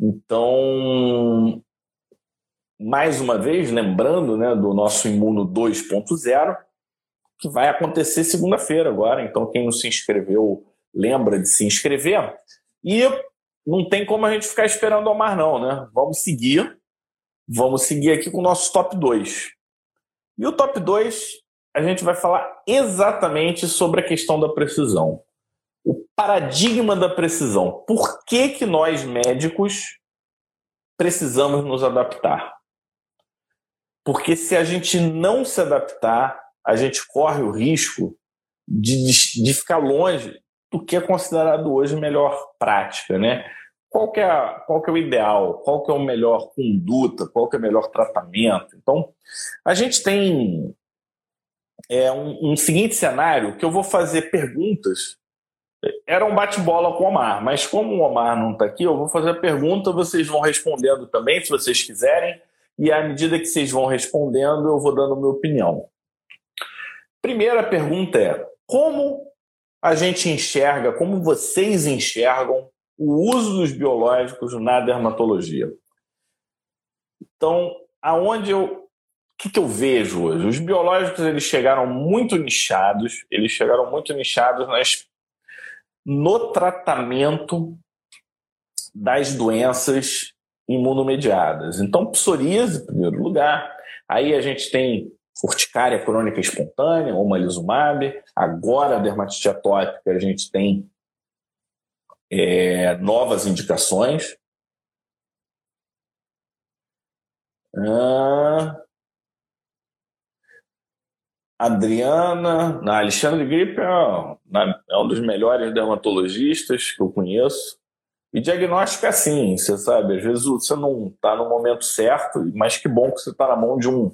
Então, mais uma vez, lembrando né, do nosso Imuno 2.0, que vai acontecer segunda-feira agora. Então, quem não se inscreveu, lembra de se inscrever. E não tem como a gente ficar esperando o mar, não, né? Vamos seguir. Vamos seguir aqui com o nosso top 2. E o top 2, a gente vai falar exatamente sobre a questão da precisão. Paradigma da precisão. Por que, que nós, médicos, precisamos nos adaptar? Porque se a gente não se adaptar, a gente corre o risco de, de ficar longe do que é considerado hoje melhor prática, né? Qual que, é, qual que é o ideal? Qual que é o melhor conduta? Qual que é o melhor tratamento? Então, a gente tem é, um, um seguinte cenário que eu vou fazer perguntas era um bate-bola com o Omar, mas como o Omar não está aqui, eu vou fazer a pergunta, vocês vão respondendo também, se vocês quiserem e à medida que vocês vão respondendo, eu vou dando minha opinião. Primeira pergunta é: como a gente enxerga, como vocês enxergam o uso dos biológicos na dermatologia? Então, aonde eu o que, que, eu vejo hoje? Os biológicos eles chegaram muito nichados, eles chegaram muito nichados nas, no tratamento das doenças imunomediadas. Então, psoríase, em primeiro lugar. Aí a gente tem urticária crônica espontânea, omalizumab. Agora, a dermatite atópica, a gente tem é, novas indicações. Ah, Adriana, na Alexandre Gripe é, é um dos melhores dermatologistas que eu conheço. E diagnóstico é assim, você sabe, às vezes você não está no momento certo, mas que bom que você está na mão de um,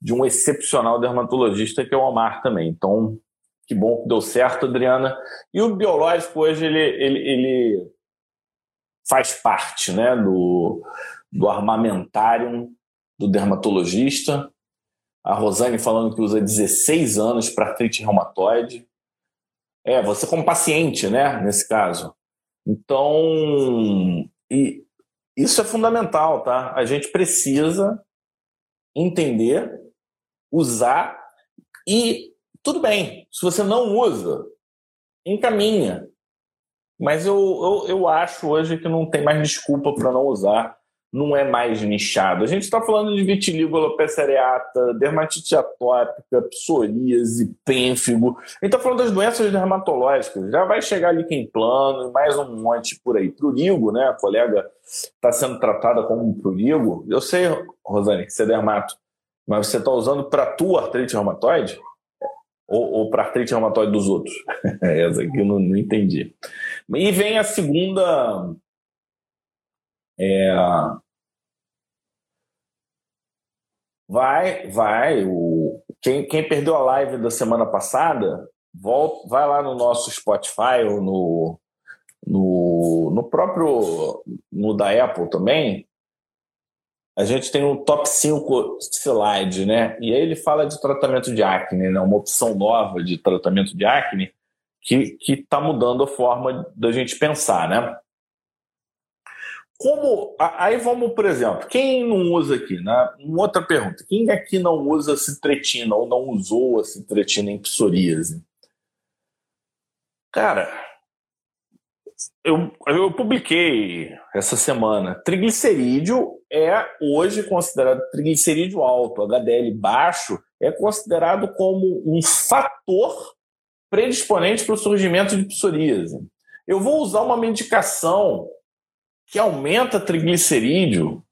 de um excepcional dermatologista que é o Omar também. Então, que bom que deu certo, Adriana. E o biológico hoje, ele, ele, ele faz parte né, do, do armamentário do dermatologista. A Rosane falando que usa 16 anos para artrite reumatoide. É, você como paciente, né, nesse caso. Então, e isso é fundamental, tá? A gente precisa entender, usar e tudo bem. Se você não usa, encaminha. Mas eu, eu, eu acho hoje que não tem mais desculpa para não usar não é mais nichado. A gente está falando de vitiligo, alopecia dermatite atópica, psoríase, pênfigo. A gente está falando das doenças dermatológicas. Já vai chegar ali quem plano mais um monte por aí. Prurigo, né? A colega está sendo tratada como prurigo. Eu sei, Rosane, que você é dermato, mas você está usando para tua artrite reumatoide? Ou, ou para artrite reumatoide dos outros? Essa aqui eu não, não entendi. E vem a segunda é, vai, vai. O, quem, quem perdeu a live da semana passada, volta, vai lá no nosso Spotify ou no, no, no próprio no da Apple também. A gente tem um top 5 slide, né? E aí ele fala de tratamento de acne, né? Uma opção nova de tratamento de acne que está mudando a forma da gente pensar, né? Como. Aí vamos, por exemplo, quem não usa aqui, né? Uma outra pergunta: quem aqui não usa citretina ou não usou a citretina em psoríase? Cara, eu, eu publiquei essa semana. Triglicerídeo é hoje considerado triglicerídeo alto, HDL baixo, é considerado como um fator predisponente para o surgimento de psoríase. Eu vou usar uma medicação que aumenta triglicerídeo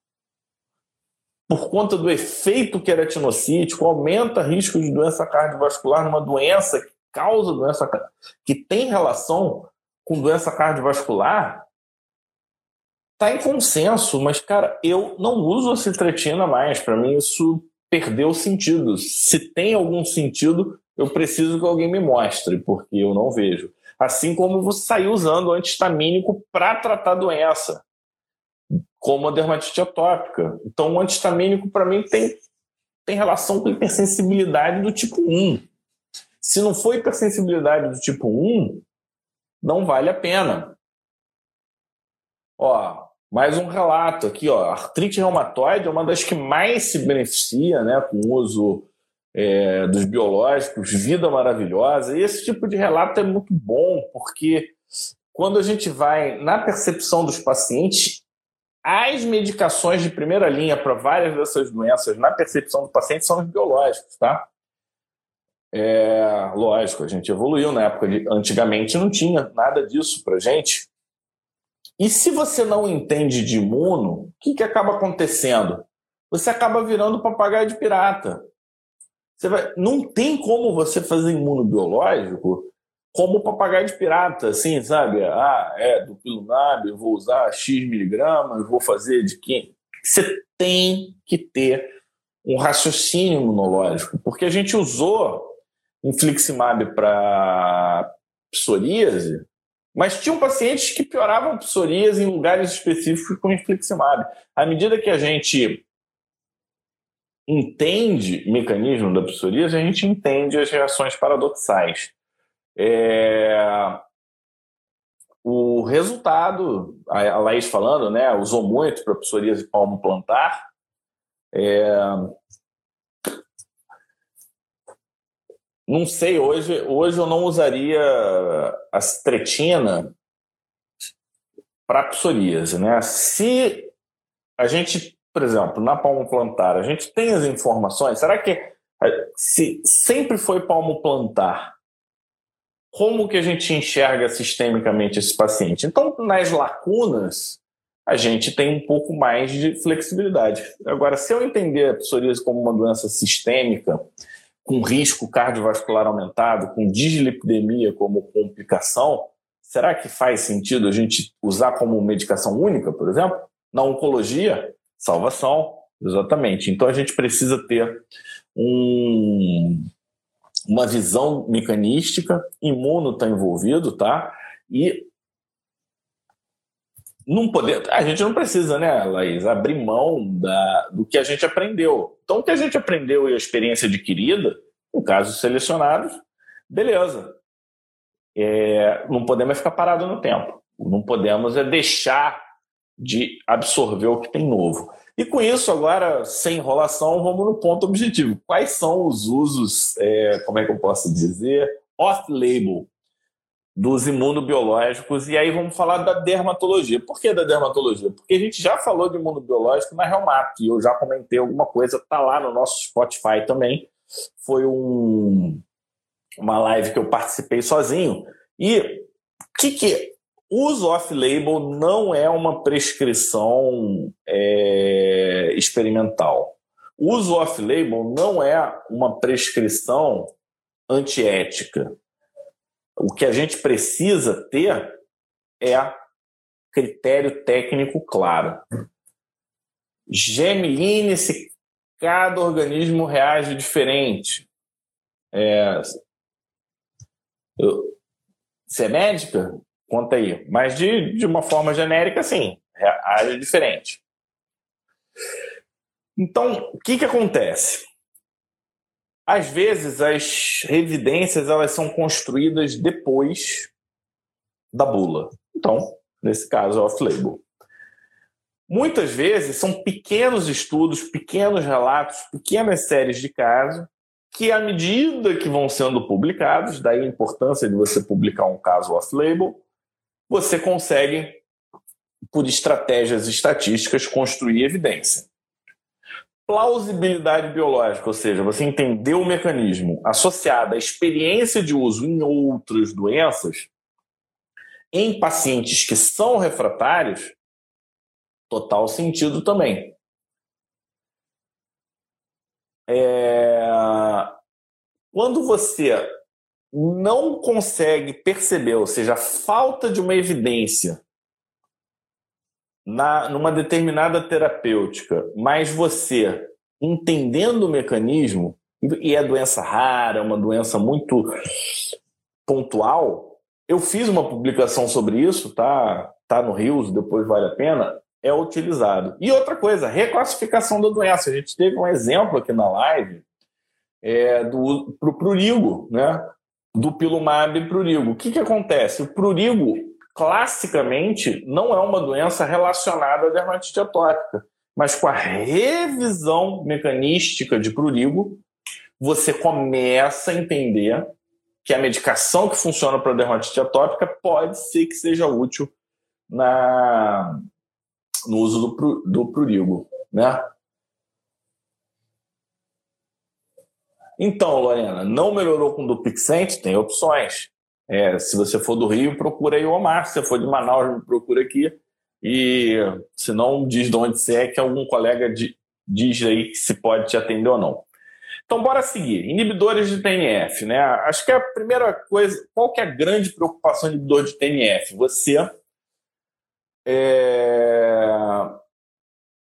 por conta do efeito queratinocítico, aumenta risco de doença cardiovascular numa doença que causa doença que tem relação com doença cardiovascular, tá em consenso, mas cara, eu não uso a citretina mais. Para mim isso perdeu sentido. Se tem algum sentido, eu preciso que alguém me mostre, porque eu não vejo. Assim como você saiu usando antihistamínico para tratar doença, como a dermatite atópica. Então, o antihistamínico, para mim, tem, tem relação com hipersensibilidade do tipo 1. Se não for hipersensibilidade do tipo 1, não vale a pena. Ó, mais um relato aqui, ó. Artrite reumatoide é uma das que mais se beneficia, né, com o uso é, dos biológicos, vida maravilhosa. Esse tipo de relato é muito bom, porque quando a gente vai na percepção dos pacientes, as medicações de primeira linha para várias dessas doenças, na percepção do paciente, são os biológicos, tá? É, lógico, a gente evoluiu na época de. Antigamente não tinha nada disso para gente. E se você não entende de imuno, o que, que acaba acontecendo? Você acaba virando papagaio de pirata. Você vai, não tem como você fazer imunobiológico como papagaio de pirata, assim, sabe? Ah, é do pilunab, eu vou usar X miligramas, vou fazer de quem. Você tem que ter um raciocínio imunológico, porque a gente usou infliximab para psoríase, mas tinham pacientes que pioravam psoríase em lugares específicos com infliximab. À medida que a gente entende o mecanismo da psoríase, a gente entende as reações paradoxais. É... O resultado, a Laís falando, né, usou muito para psoríase palmo plantar. É... Não sei, hoje, hoje eu não usaria a citretina para psoríase, né? Se a gente por exemplo, na palmo plantar, a gente tem as informações. Será que se sempre foi palmo plantar, como que a gente enxerga sistemicamente esse paciente? Então, nas lacunas, a gente tem um pouco mais de flexibilidade. Agora, se eu entender a psoríase como uma doença sistêmica, com risco cardiovascular aumentado, com dislipidemia como complicação, será que faz sentido a gente usar como medicação única, por exemplo? Na oncologia, salvação, exatamente. Então a gente precisa ter um, uma visão mecanística, imuno está envolvido, tá? E não poder, a gente não precisa, né, Laís, abrir mão da, do que a gente aprendeu. Então, o que a gente aprendeu e a experiência adquirida, em casos selecionados, beleza. É, não podemos ficar parado no tempo. Não podemos é deixar de absorver o que tem novo. E com isso, agora, sem enrolação, vamos no ponto objetivo. Quais são os usos, é, como é que eu posso dizer, off-label dos imunobiológicos? E aí vamos falar da dermatologia. Por que da dermatologia? Porque a gente já falou de imunobiológico na Reumato, e eu já comentei alguma coisa, tá lá no nosso Spotify também. Foi um, uma live que eu participei sozinho. E o que, que uso off-label não é uma prescrição é, experimental. Uso off-label não é uma prescrição antiética. O que a gente precisa ter é critério técnico claro. Gemeline, se cada organismo reage diferente. É, eu, você é médica? Conta aí. Mas de, de uma forma genérica, sim, age diferente. Então, o que, que acontece? Às vezes, as evidências elas são construídas depois da bula. Então, nesse caso, é off-label. Muitas vezes são pequenos estudos, pequenos relatos, pequenas séries de casos que, à medida que vão sendo publicados, daí a importância de você publicar um caso off-label, você consegue, por estratégias estatísticas, construir evidência. Plausibilidade biológica, ou seja, você entender o mecanismo associado à experiência de uso em outras doenças, em pacientes que são refratários, total sentido também. É... Quando você não consegue perceber, ou seja, a falta de uma evidência na, numa determinada terapêutica, mas você entendendo o mecanismo, e é doença rara, uma doença muito pontual, eu fiz uma publicação sobre isso, tá, tá no Rios, depois vale a pena, é utilizado. E outra coisa, reclassificação da doença. A gente teve um exemplo aqui na live é, do pro prurigo, né? Do pilumab prurigo. O que, que acontece? O prurigo, classicamente, não é uma doença relacionada à dermatite atópica. Mas com a revisão mecanística de prurigo, você começa a entender que a medicação que funciona para dermatite atópica pode ser que seja útil na, no uso do, do prurigo, né? Então, Lorena, não melhorou com o Dupixent? Tem opções. É, se você for do Rio, procura aí o Omar. Se você for de Manaus, procura aqui. E se não, diz de onde você é, que algum colega de, diz aí se pode te atender ou não. Então, bora seguir. Inibidores de TNF, né? Acho que a primeira coisa, qual que é a grande preocupação do inibidor de TNF? Você é...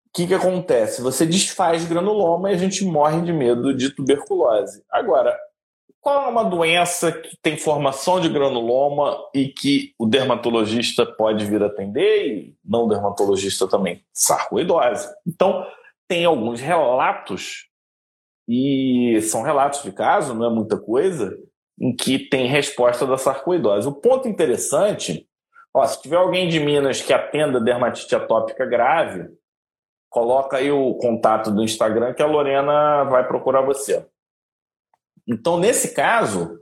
O que, que acontece? Você desfaz granuloma e a gente morre de medo de tuberculose. Agora, qual é uma doença que tem formação de granuloma e que o dermatologista pode vir atender e não dermatologista também? Sarcoidose. Então, tem alguns relatos, e são relatos de caso, não é muita coisa, em que tem resposta da sarcoidose. O ponto interessante Ó, se tiver alguém de Minas que atenda dermatite atópica grave, coloca aí o contato do Instagram que a Lorena vai procurar você. Então, nesse caso,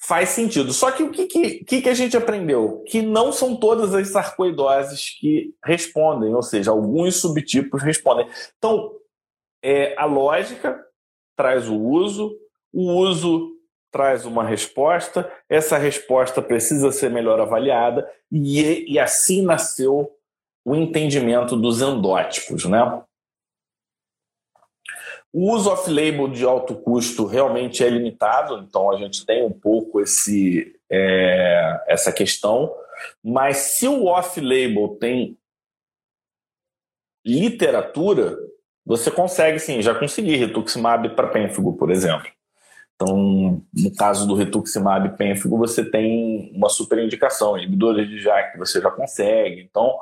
faz sentido. Só que o que, que, que a gente aprendeu? Que não são todas as sarcoidoses que respondem, ou seja, alguns subtipos respondem. Então, é, a lógica traz o uso, o uso traz uma resposta, essa resposta precisa ser melhor avaliada, e, e assim nasceu o entendimento dos endótipos. Né? O uso off-label de alto custo realmente é limitado, então a gente tem um pouco esse, é, essa questão, mas se o off-label tem literatura, você consegue sim, já consegui rituximab para pênfigo, por exemplo. Então, no caso do rituximab pênfigo, você tem uma super indicação, inibidores de JAK você já consegue. Então,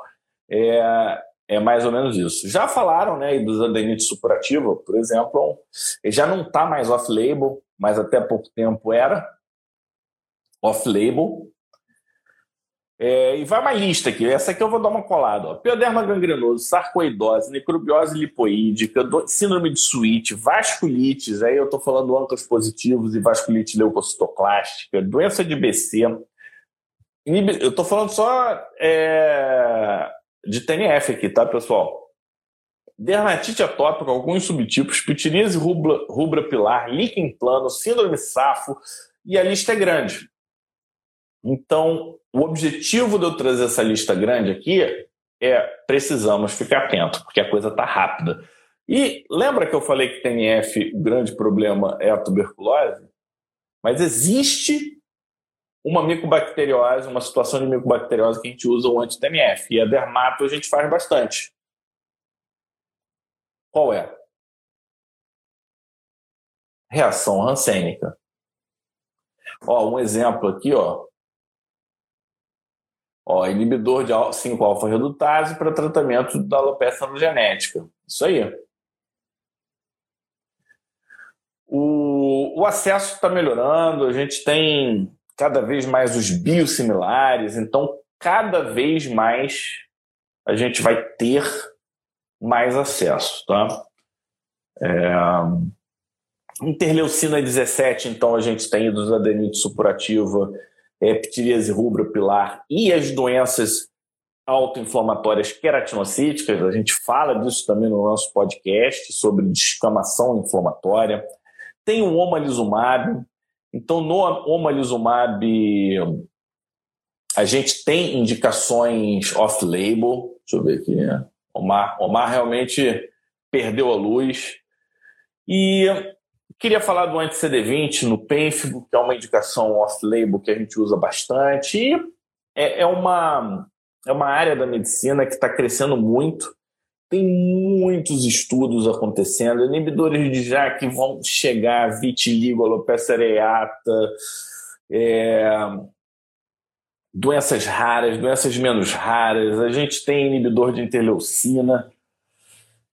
é, é mais ou menos isso. Já falaram né, dos adenite supurativa, por exemplo, já não está mais off-label, mas até pouco tempo era off-label. É, e vai uma lista aqui. Essa aqui eu vou dar uma colada. Ó. Pioderma gangrenoso, sarcoidose, necrobiose lipoídica, síndrome de Sweet, vasculites, aí eu estou falando ancas positivos e vasculite leucocitoclástica, doença de BC. Eu estou falando só é, de TNF aqui, tá, pessoal? Dermatite atópica, alguns subtipos, pitiríase rubra, rubra pilar, líquen plano, síndrome safo, e a lista é grande. Então, o objetivo de eu trazer essa lista grande aqui é precisamos ficar atento, porque a coisa está rápida. E lembra que eu falei que TNF, o grande problema é a tuberculose? Mas existe uma micobacteriose, uma situação de micobacteriose que a gente usa o anti-TNF. E a dermato a gente faz bastante. Qual é? Reação rancênica. Ó, um exemplo aqui, ó. Ó, inibidor de 5-alfa-redutase para tratamento da alopecia genética. Isso aí. O, o acesso está melhorando, a gente tem cada vez mais os biosimilares, então cada vez mais a gente vai ter mais acesso, tá? É... Interleucina 17, então a gente tem adenite supurativa, é, rubra pilar e as doenças autoinflamatórias queratinocíticas, a gente fala disso também no nosso podcast sobre descamação inflamatória. Tem o omalizumab, então no omalizumab a gente tem indicações off-label, deixa eu ver aqui, né? Omar, Omar realmente perdeu a luz. E queria falar do anti-CD20 no pênfigo, que é uma indicação off-label que a gente usa bastante. E é, é, uma, é uma área da medicina que está crescendo muito. Tem muitos estudos acontecendo, inibidores de JAK que vão chegar, vitiligo, alopecia areata, é, doenças raras, doenças menos raras, a gente tem inibidor de interleucina.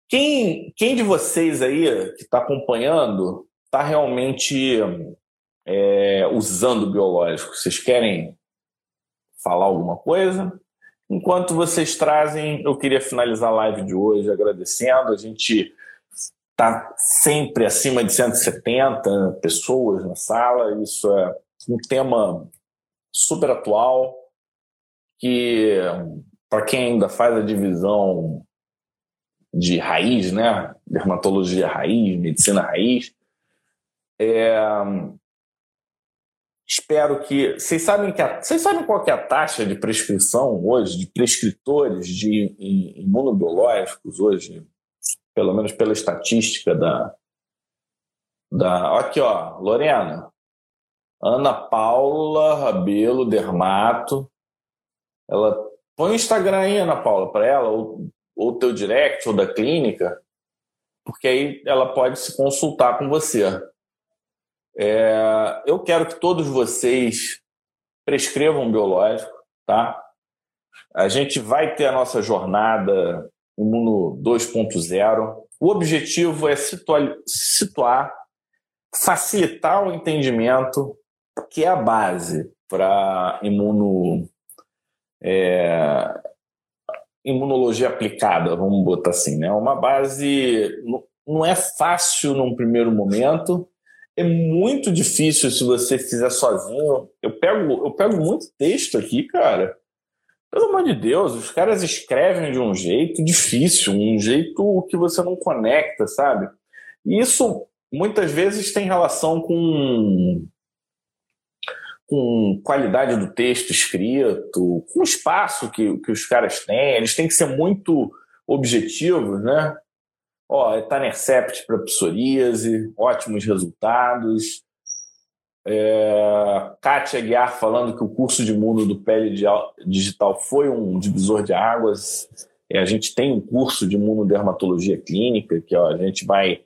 Quem, quem de vocês aí que está acompanhando está realmente é, usando biológico? Vocês querem falar alguma coisa? Enquanto vocês trazem, eu queria finalizar a live de hoje agradecendo. A gente está sempre acima de 170 pessoas na sala. Isso é um tema super atual, que para quem ainda faz a divisão de raiz, né, dermatologia raiz, medicina raiz, é, espero que vocês sabem que a, vocês sabem qual é a taxa de prescrição hoje de prescritores de imunobiológicos hoje, pelo menos pela estatística da da aqui ó, Lorena, Ana Paula Rabelo Dermato. Ela põe o Instagram aí, Ana Paula, para ela, ou o teu direct, ou da clínica, porque aí ela pode se consultar com você. É, eu quero que todos vocês prescrevam biológico, tá? A gente vai ter a nossa jornada Imuno 2.0. O objetivo é situar, situar, facilitar o entendimento que é a base para imuno, é, imunologia aplicada, vamos botar assim, né? Uma base não é fácil num primeiro momento, é muito difícil se você fizer sozinho. Eu pego, eu pego muito texto aqui, cara. Pelo amor de Deus, os caras escrevem de um jeito difícil, um jeito que você não conecta, sabe? E isso muitas vezes tem relação com com qualidade do texto escrito, com o espaço que, que os caras têm, eles têm que ser muito objetivos, né? Ó, Etanercept para psoríase, ótimos resultados. É, Kátia Guiar falando que o curso de mundo do Pele Digital foi um divisor de águas. É, a gente tem um curso de imunodermatologia clínica, que ó, a gente vai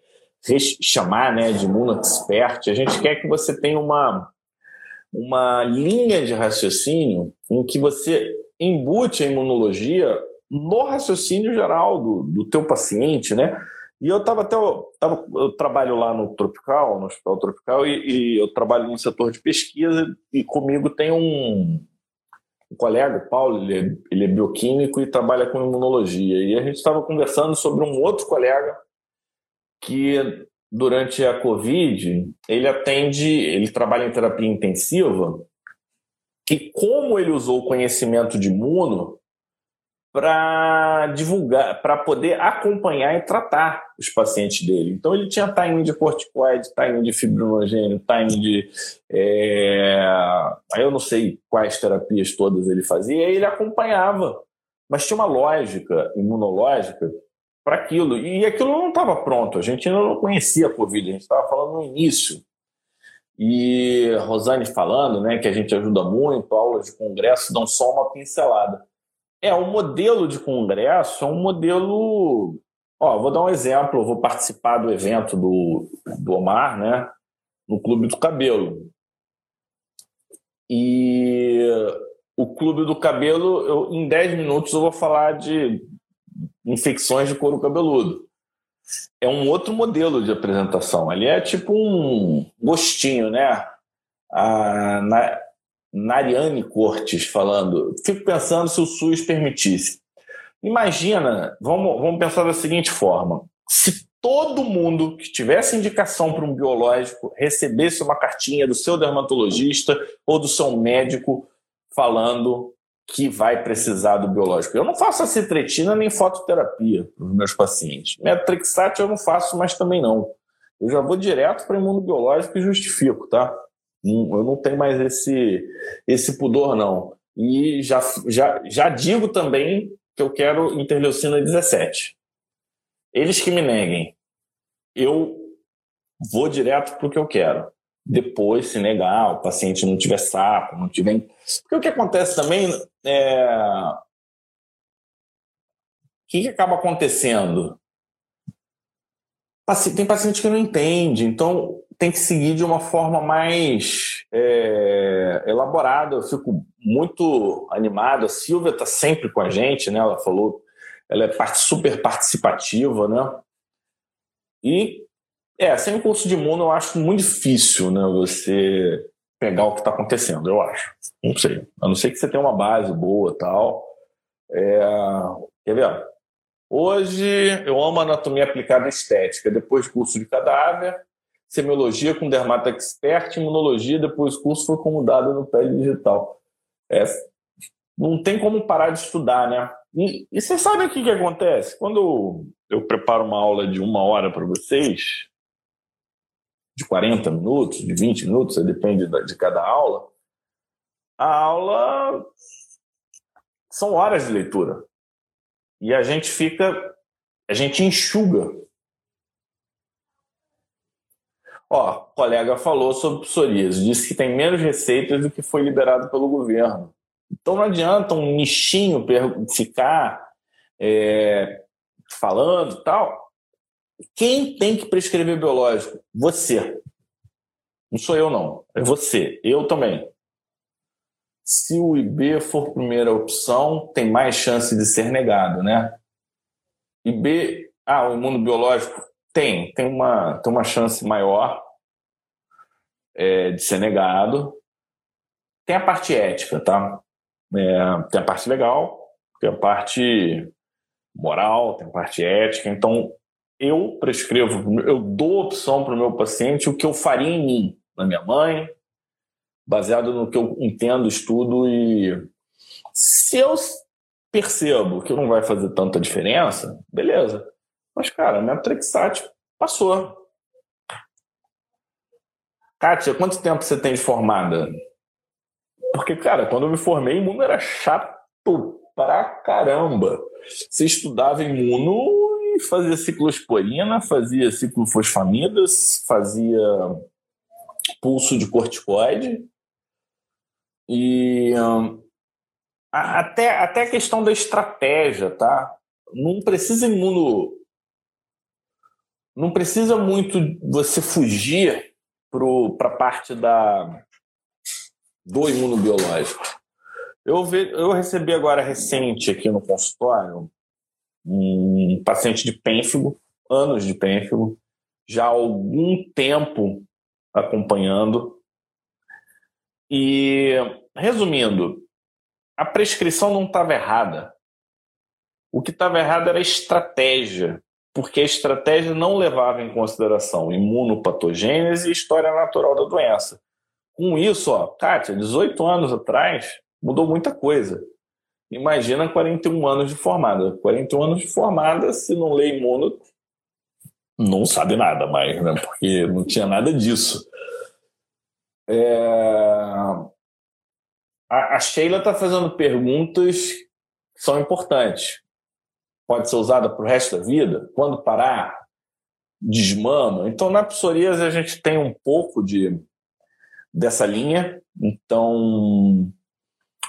chamar né, de imuno expert. A gente quer que você tenha uma uma linha de raciocínio em que você embute a imunologia no raciocínio geral do, do teu paciente, né? E eu estava até tava, eu trabalho lá no Tropical, no Hospital Tropical, e, e, eu trabalho no setor de pesquisa e comigo tem um, um colega, o Paulo, ele é, ele é bioquímico e trabalha com imunologia. E a gente estava conversando sobre um outro colega que durante a Covid, ele atende, ele trabalha em terapia intensiva, e como ele usou o conhecimento de imuno para divulgar, para poder acompanhar e tratar os pacientes dele. Então ele tinha timing de corticoide, timing de fibrinogênio, timing de. É... Eu não sei quais terapias todas ele fazia, e ele acompanhava. Mas tinha uma lógica imunológica para aquilo. E aquilo não estava pronto, a gente ainda não conhecia a Covid, a gente estava falando no início. E Rosane falando né, que a gente ajuda muito, aulas de congresso dão só uma pincelada. É, o modelo de congresso é um modelo. Ó, vou dar um exemplo, vou participar do evento do, do Omar, né, no Clube do Cabelo. E o Clube do Cabelo, eu, em 10 minutos eu vou falar de infecções de couro cabeludo. é um outro modelo de apresentação. Ali é tipo um gostinho, né? A na, Nariane Cortes falando. Fico pensando se o SUS permitisse. Imagina, vamos, vamos pensar da seguinte forma: se todo mundo que tivesse indicação para um biológico recebesse uma cartinha do seu dermatologista ou do seu médico falando que vai precisar do biológico. Eu não faço a citretina nem fototerapia para os meus pacientes. Metrixate eu não faço mais também não. Eu já vou direto para imunobiológico e justifico, tá? Eu não tenho mais esse, esse pudor, não. E já, já, já digo também que eu quero interleucina 17. Eles que me neguem. Eu vou direto para o que eu quero. Depois, se negar, o paciente não tiver saco, não tiver. Porque o que acontece também é. O que, que acaba acontecendo? Tem paciente que não entende, então tem que seguir de uma forma mais é, elaborada. Eu fico muito animado. A Silvia está sempre com a gente, né? Ela falou, ela é super participativa, né? E é, sem o curso de imuno eu acho muito difícil, né? Você pegar o que está acontecendo, eu acho. Não sei. A não ser que você tenha uma base boa tal. É, quer ver? Hoje eu amo anatomia aplicada estética. Depois curso de cadáver, semiologia com dermato expert, imunologia, depois o curso foi como dado no pele digital. É, não tem como parar de estudar, né? E, e vocês sabem o que, que acontece? Quando eu preparo uma aula de uma hora para vocês, de 40 minutos, de 20 minutos, depende de cada aula, a aula são horas de leitura. E a gente fica, a gente enxuga Ó, o colega falou sobre psoríase, disse que tem menos receitas do que foi liberado pelo governo. Então não adianta um nichinho ficar é, falando tal. Quem tem que prescrever biológico? Você. Não sou eu, não. É você. Eu também. Se o IB for primeira opção, tem mais chance de ser negado, né? IB, ah, o imunobiológico tem, tem uma, tem uma chance maior é, de ser negado. Tem a parte ética, tá? É, tem a parte legal, tem a parte moral, tem a parte ética. Então, eu prescrevo, eu dou opção para o meu paciente o que eu faria em mim, na minha mãe, baseado no que eu entendo, estudo e se eu percebo que não vai fazer tanta diferença, beleza. Mas, cara, minha Trexat passou. Kátia, quanto tempo você tem de formada? Porque, cara, quando eu me formei, imuno era chato pra caramba. Você estudava imuno e fazia ciclosporina, fazia ciclofosfamidas, fazia pulso de corticoide. E hum, até, até a questão da estratégia, tá? Não precisa imuno não precisa muito você fugir para a parte da, do imunobiológico. Eu, ve, eu recebi agora recente aqui no consultório um paciente de pênfigo, anos de pênfigo, já há algum tempo acompanhando. E, resumindo, a prescrição não estava errada. O que estava errado era a estratégia porque a estratégia não levava em consideração imunopatogênese e história natural da doença. Com isso, ó, Kátia, 18 anos atrás, mudou muita coisa. Imagina 41 anos de formada. 41 anos de formada, se não lê imuno, não sabe nada mais, né? Porque não tinha nada disso. É... A, a Sheila está fazendo perguntas que são importantes pode ser usada para o resto da vida, quando parar, desmama. Então, na psoríase, a gente tem um pouco de dessa linha. Então,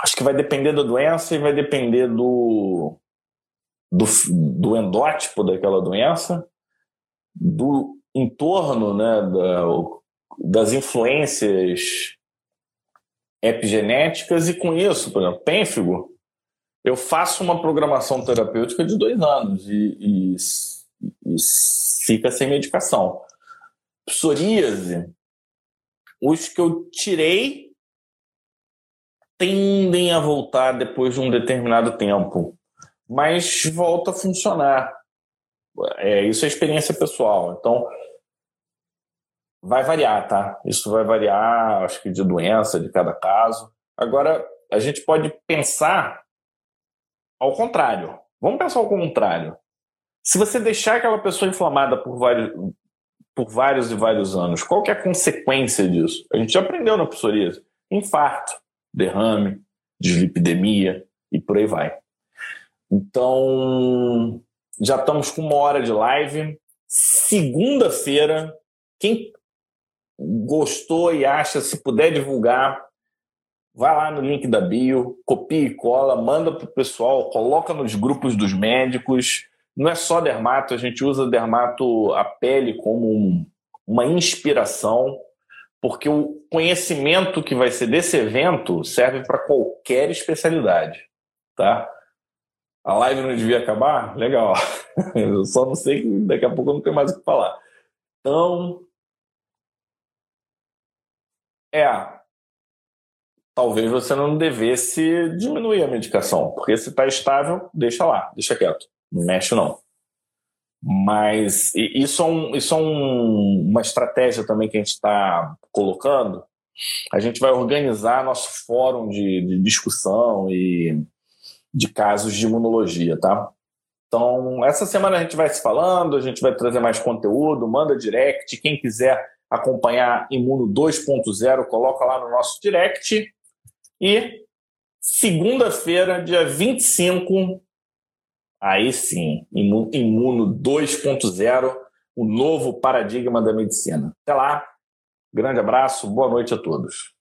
acho que vai depender da doença e vai depender do, do, do endótipo daquela doença, do entorno, né, da, das influências epigenéticas, e com isso, por exemplo, pênfigo eu faço uma programação terapêutica de dois anos e, e, e fica sem medicação. Psoríase, os que eu tirei tendem a voltar depois de um determinado tempo, mas volta a funcionar. É, isso é experiência pessoal. Então, vai variar, tá? Isso vai variar, acho que de doença, de cada caso. Agora, a gente pode pensar ao contrário. Vamos pensar ao contrário. Se você deixar aquela pessoa inflamada por vários, por vários e vários anos, qual que é a consequência disso? A gente já aprendeu na psoríase. Infarto, derrame, dislipidemia e por aí vai. Então, já estamos com uma hora de live. Segunda-feira, quem gostou e acha, se puder divulgar, vai lá no link da bio, copia e cola, manda para o pessoal, coloca nos grupos dos médicos. Não é só dermato, a gente usa dermato a pele como um, uma inspiração, porque o conhecimento que vai ser desse evento serve para qualquer especialidade, tá? A live não devia acabar? Legal. Eu só não sei daqui a pouco eu não tenho mais o que falar. Então, é, talvez você não devesse diminuir a medicação, porque se está estável, deixa lá, deixa quieto, não mexe não. Mas isso é, um, isso é um, uma estratégia também que a gente está colocando. A gente vai organizar nosso fórum de, de discussão e de casos de imunologia, tá? Então, essa semana a gente vai se falando, a gente vai trazer mais conteúdo, manda direct. Quem quiser acompanhar Imuno 2.0, coloca lá no nosso direct. E segunda-feira, dia 25, aí sim, Imuno 2.0, o novo paradigma da medicina. Até lá, grande abraço, boa noite a todos.